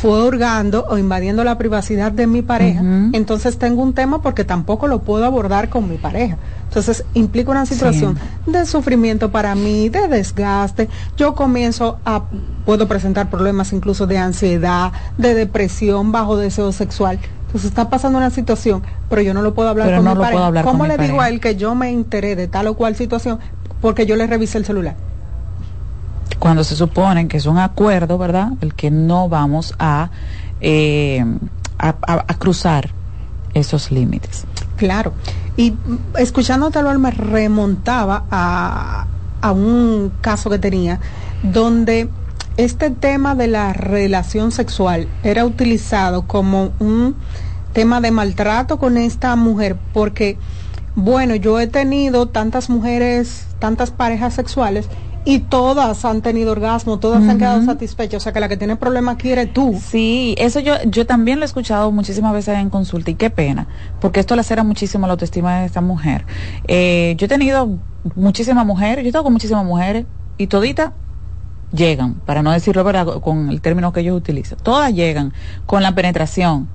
fue hurgando o invadiendo la privacidad de mi pareja. Entonces tengo un tema porque tampoco lo puedo abordar con mi pareja. Entonces implica una situación de sufrimiento para mí, de desgaste. Yo comienzo a, puedo presentar problemas incluso de ansiedad, de depresión, bajo deseo sexual. Entonces está pasando una situación, pero yo no lo puedo hablar Pero con no mi pareja. hablar ¿Cómo con le digo pareja. a él que yo me enteré de tal o cual situación porque yo le revisé el celular? Cuando se supone que es un acuerdo, ¿verdad? El que no vamos a, eh, a, cruzar esos límites. Claro. Y mm, escuchándotelo, me remontaba a, a un caso que tenía donde este tema de la relación sexual era utilizado como un tema de maltrato con esta mujer porque, bueno, yo he tenido tantas mujeres, tantas parejas sexuales Y todas han tenido orgasmo, todas han quedado satisfechas, o sea que la que tiene problema quiere tú. Sí, eso yo, yo también lo he escuchado muchísimas veces en consulta y qué pena, porque esto le acera muchísimo la autoestima de esta mujer. Eh, yo he tenido muchísimas mujeres, yo tengo con muchísimas mujeres y toditas llegan, para no decirlo ¿verdad? con el término que ellos utilizan, todas llegan con la penetración.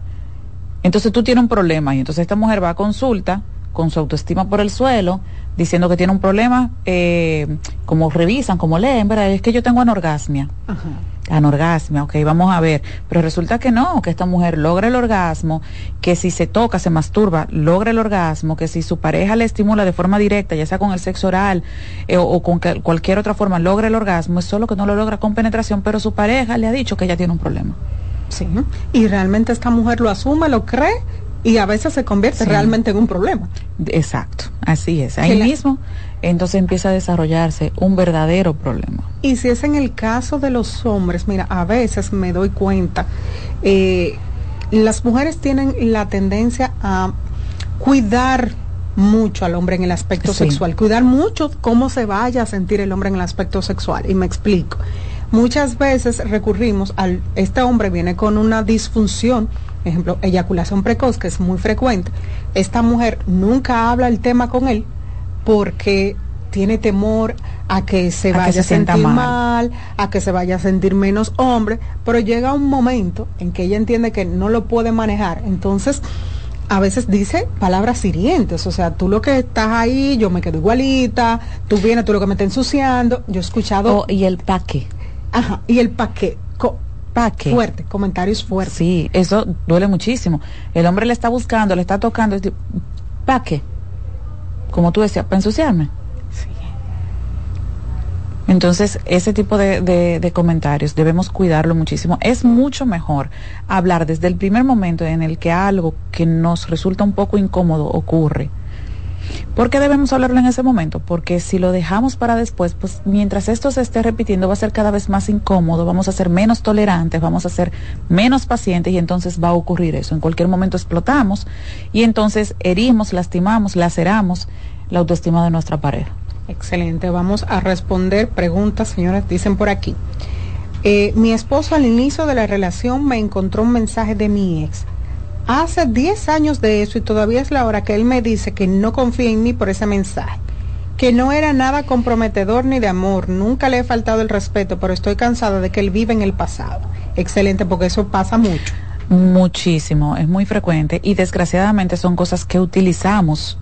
Entonces tú tienes un problema y entonces esta mujer va a consulta con su autoestima por el suelo, diciendo que tiene un problema, eh, como revisan, como leen, ¿verdad? Es que yo tengo anorgasmia. Anorgasmia, ok, vamos a ver. Pero resulta que no, que esta mujer logra el orgasmo, que si se toca, se masturba, logra el orgasmo, que si su pareja le estimula de forma directa, ya sea con el sexo oral eh, o, con cualquier otra forma, logra el orgasmo, es solo que no lo logra con penetración, pero su pareja le ha dicho que ella tiene un problema. Sí, y realmente esta mujer lo asume, lo cree y a veces se convierte realmente en un problema. Exacto, así es. Ahí mismo entonces empieza a desarrollarse un verdadero problema. Y si es en el caso de los hombres, mira, a veces me doy cuenta, eh, las mujeres tienen la tendencia a cuidar mucho al hombre en el aspecto sexual, cuidar mucho cómo se vaya a sentir el hombre en el aspecto sexual. Y me explico. Muchas veces recurrimos al, este hombre viene con una disfunción ejemplo, eyaculación precoz, que es muy frecuente, esta mujer nunca habla el tema con él porque tiene temor a que se vaya a sentir mal. a que se vaya a sentir menos hombre, pero llega un momento en que ella entiende que no lo puede manejar, entonces a veces dice palabras hirientes, o sea, tú lo que estás ahí, yo me quedo igualita, tú vienes, tú lo que me estás ensuciando, yo he escuchado... Oh, y el paque. Ajá, y el paque. Fuerte, comentarios fuertes. Sí, eso duele muchísimo. El hombre le está buscando, le está tocando, ¿para qué? Como tú decías, para ensuciarme. Sí. Entonces, ese tipo de, de, comentarios debemos cuidarlo muchísimo. Es mucho mejor hablar desde el primer momento en el que algo que nos resulta un poco incómodo ocurre ¿Por qué debemos hablarlo en ese momento? Porque si lo dejamos para después, pues mientras esto se esté repitiendo va a ser cada vez más incómodo, vamos a ser menos tolerantes, vamos a ser menos pacientes y entonces va a ocurrir eso. En cualquier momento explotamos y entonces herimos, lastimamos, laceramos la autoestima de nuestra pareja. Excelente, vamos a responder preguntas, señores, dicen por aquí. Eh, mi esposo al inicio de la relación me encontró un mensaje de mi ex Hace 10 años de eso y todavía es la hora que él me dice que no confía en mí por ese mensaje, que no era nada comprometedor ni de amor, nunca le he faltado el respeto, pero estoy cansada de que él vive en el pasado. Excelente, porque eso pasa mucho. Muchísimo, es muy frecuente y desgraciadamente son cosas que utilizamos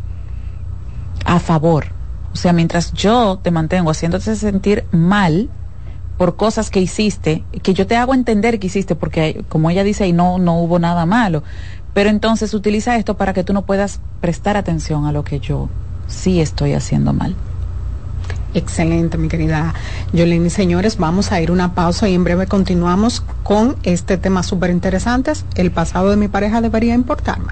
a favor. O sea, mientras yo te mantengo haciéndote sentir mal, por cosas que hiciste, que yo te hago entender que hiciste, porque como ella dice, ahí no, no hubo nada malo. Pero entonces utiliza esto para que tú no puedas prestar atención a lo que yo sí estoy haciendo mal. Excelente, mi querida Yolini. Señores, vamos a ir una pausa y en breve continuamos con este tema súper interesante. El pasado de mi pareja debería importarme.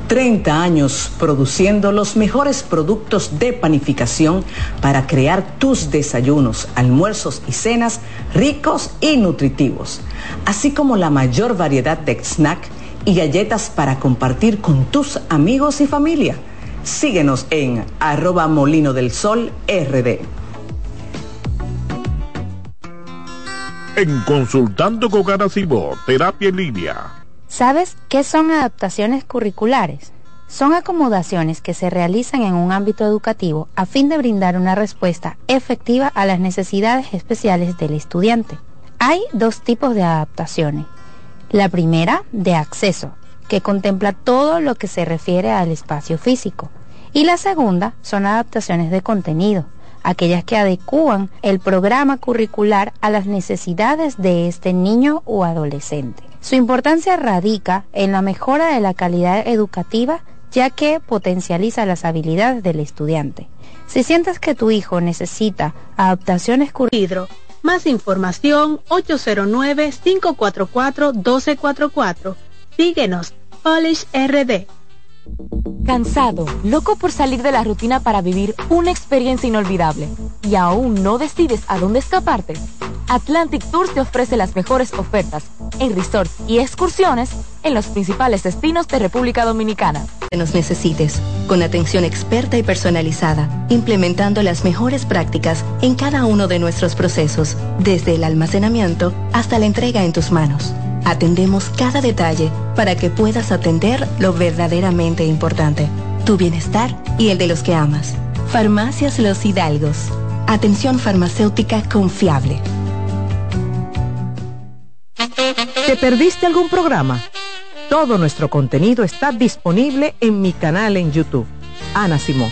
30 años produciendo los mejores productos de panificación para crear tus desayunos, almuerzos y cenas ricos y nutritivos, así como la mayor variedad de snack y galletas para compartir con tus amigos y familia. Síguenos en arroba molino del sol rd. En Consultando con Terapia en Línea ¿Sabes qué son adaptaciones curriculares? son acomodaciones que se realizan en un ámbito educativo a fin de brindar una respuesta efectiva a las necesidades especiales del estudiante. Hay dos tipos de adaptaciones. La primera, de acceso, que contempla todo lo que se refiere al espacio físico. Y la segunda son adaptaciones de contenido, aquellas que adecúan el programa curricular a las necesidades de este niño o adolescente. Su importancia radica en la mejora de la calidad educativa ya que potencializa las habilidades del estudiante. Si sientes que tu hijo necesita adaptaciones curriculares, más información 809-544-1244. Síguenos, Polish RD. Cansado, loco por salir de la rutina para vivir una experiencia inolvidable y aún no decides a dónde escaparte. Atlantic Tours te ofrece las mejores ofertas en resorts y excursiones en los principales destinos de República Dominicana. Nos necesites, con atención experta y personalizada, implementando las mejores prácticas en cada uno de nuestros procesos, desde el almacenamiento hasta la entrega en tus manos. Atendemos cada detalle para que puedas atender lo verdaderamente importante, tu bienestar y el de los que amas. Farmacias Los Hidalgos. Atención farmacéutica confiable. ¿Te perdiste algún programa? Todo nuestro contenido está disponible en mi canal en YouTube. Ana Simón.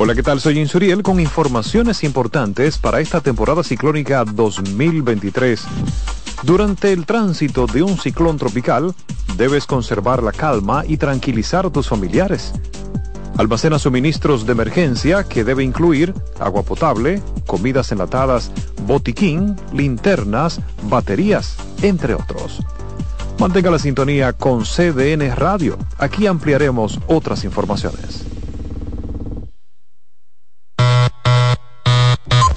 Hola, ¿qué tal? Soy Insuriel con informaciones importantes para esta temporada ciclónica 2023. Durante el tránsito de un ciclón tropical, debes conservar la calma y tranquilizar a tus familiares. Almacena suministros de emergencia que debe incluir agua potable, comidas enlatadas, botiquín, linternas, baterías, entre otros. Mantenga la sintonía con CDN Radio. Aquí ampliaremos otras informaciones.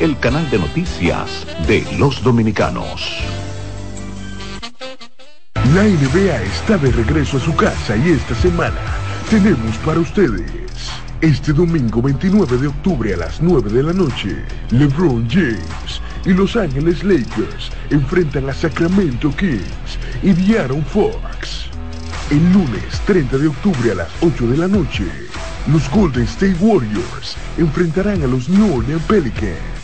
el canal de noticias de los dominicanos. La NBA está de regreso a su casa y esta semana tenemos para ustedes. Este domingo 29 de octubre a las 9 de la noche, LeBron James y Los Ángeles Lakers enfrentan a Sacramento Kings y De'Aaron Fox. El lunes 30 de octubre a las 8 de la noche, los Golden State Warriors enfrentarán a los New Orleans Pelicans.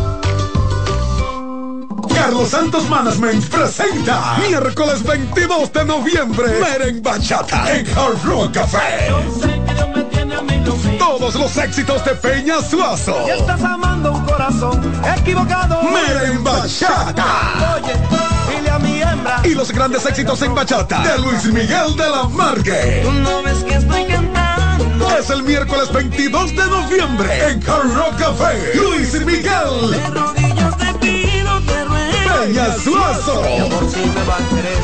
Carlos Santos Management presenta miércoles 22 de noviembre Meren Bachata en Hard Rock Café. Todos los éxitos de Peña Suazo. Y estás amando un corazón equivocado. Meren Bachata. Oye, dile a mi hembra. Y los grandes éxitos en bachata de Luis Miguel de la Margue. Tú no ves que estoy cantando. Es el miércoles 22 de noviembre en Hard Rock Café. Luis Miguel. Peña Suazo. Mi amor, si me va a querer,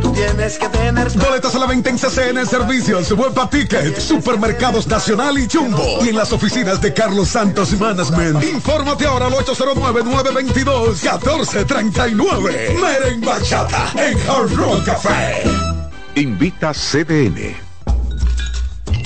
tú tienes que tener. Boletas a la venta en CCN Servicios, Huepa Ticket, Supermercados Nacional y Jumbo. Y en las oficinas de Carlos Santos Management. Infórmate ahora al 809-922-1439. Meren Bachata en Hard Rock Café. Invita CDN.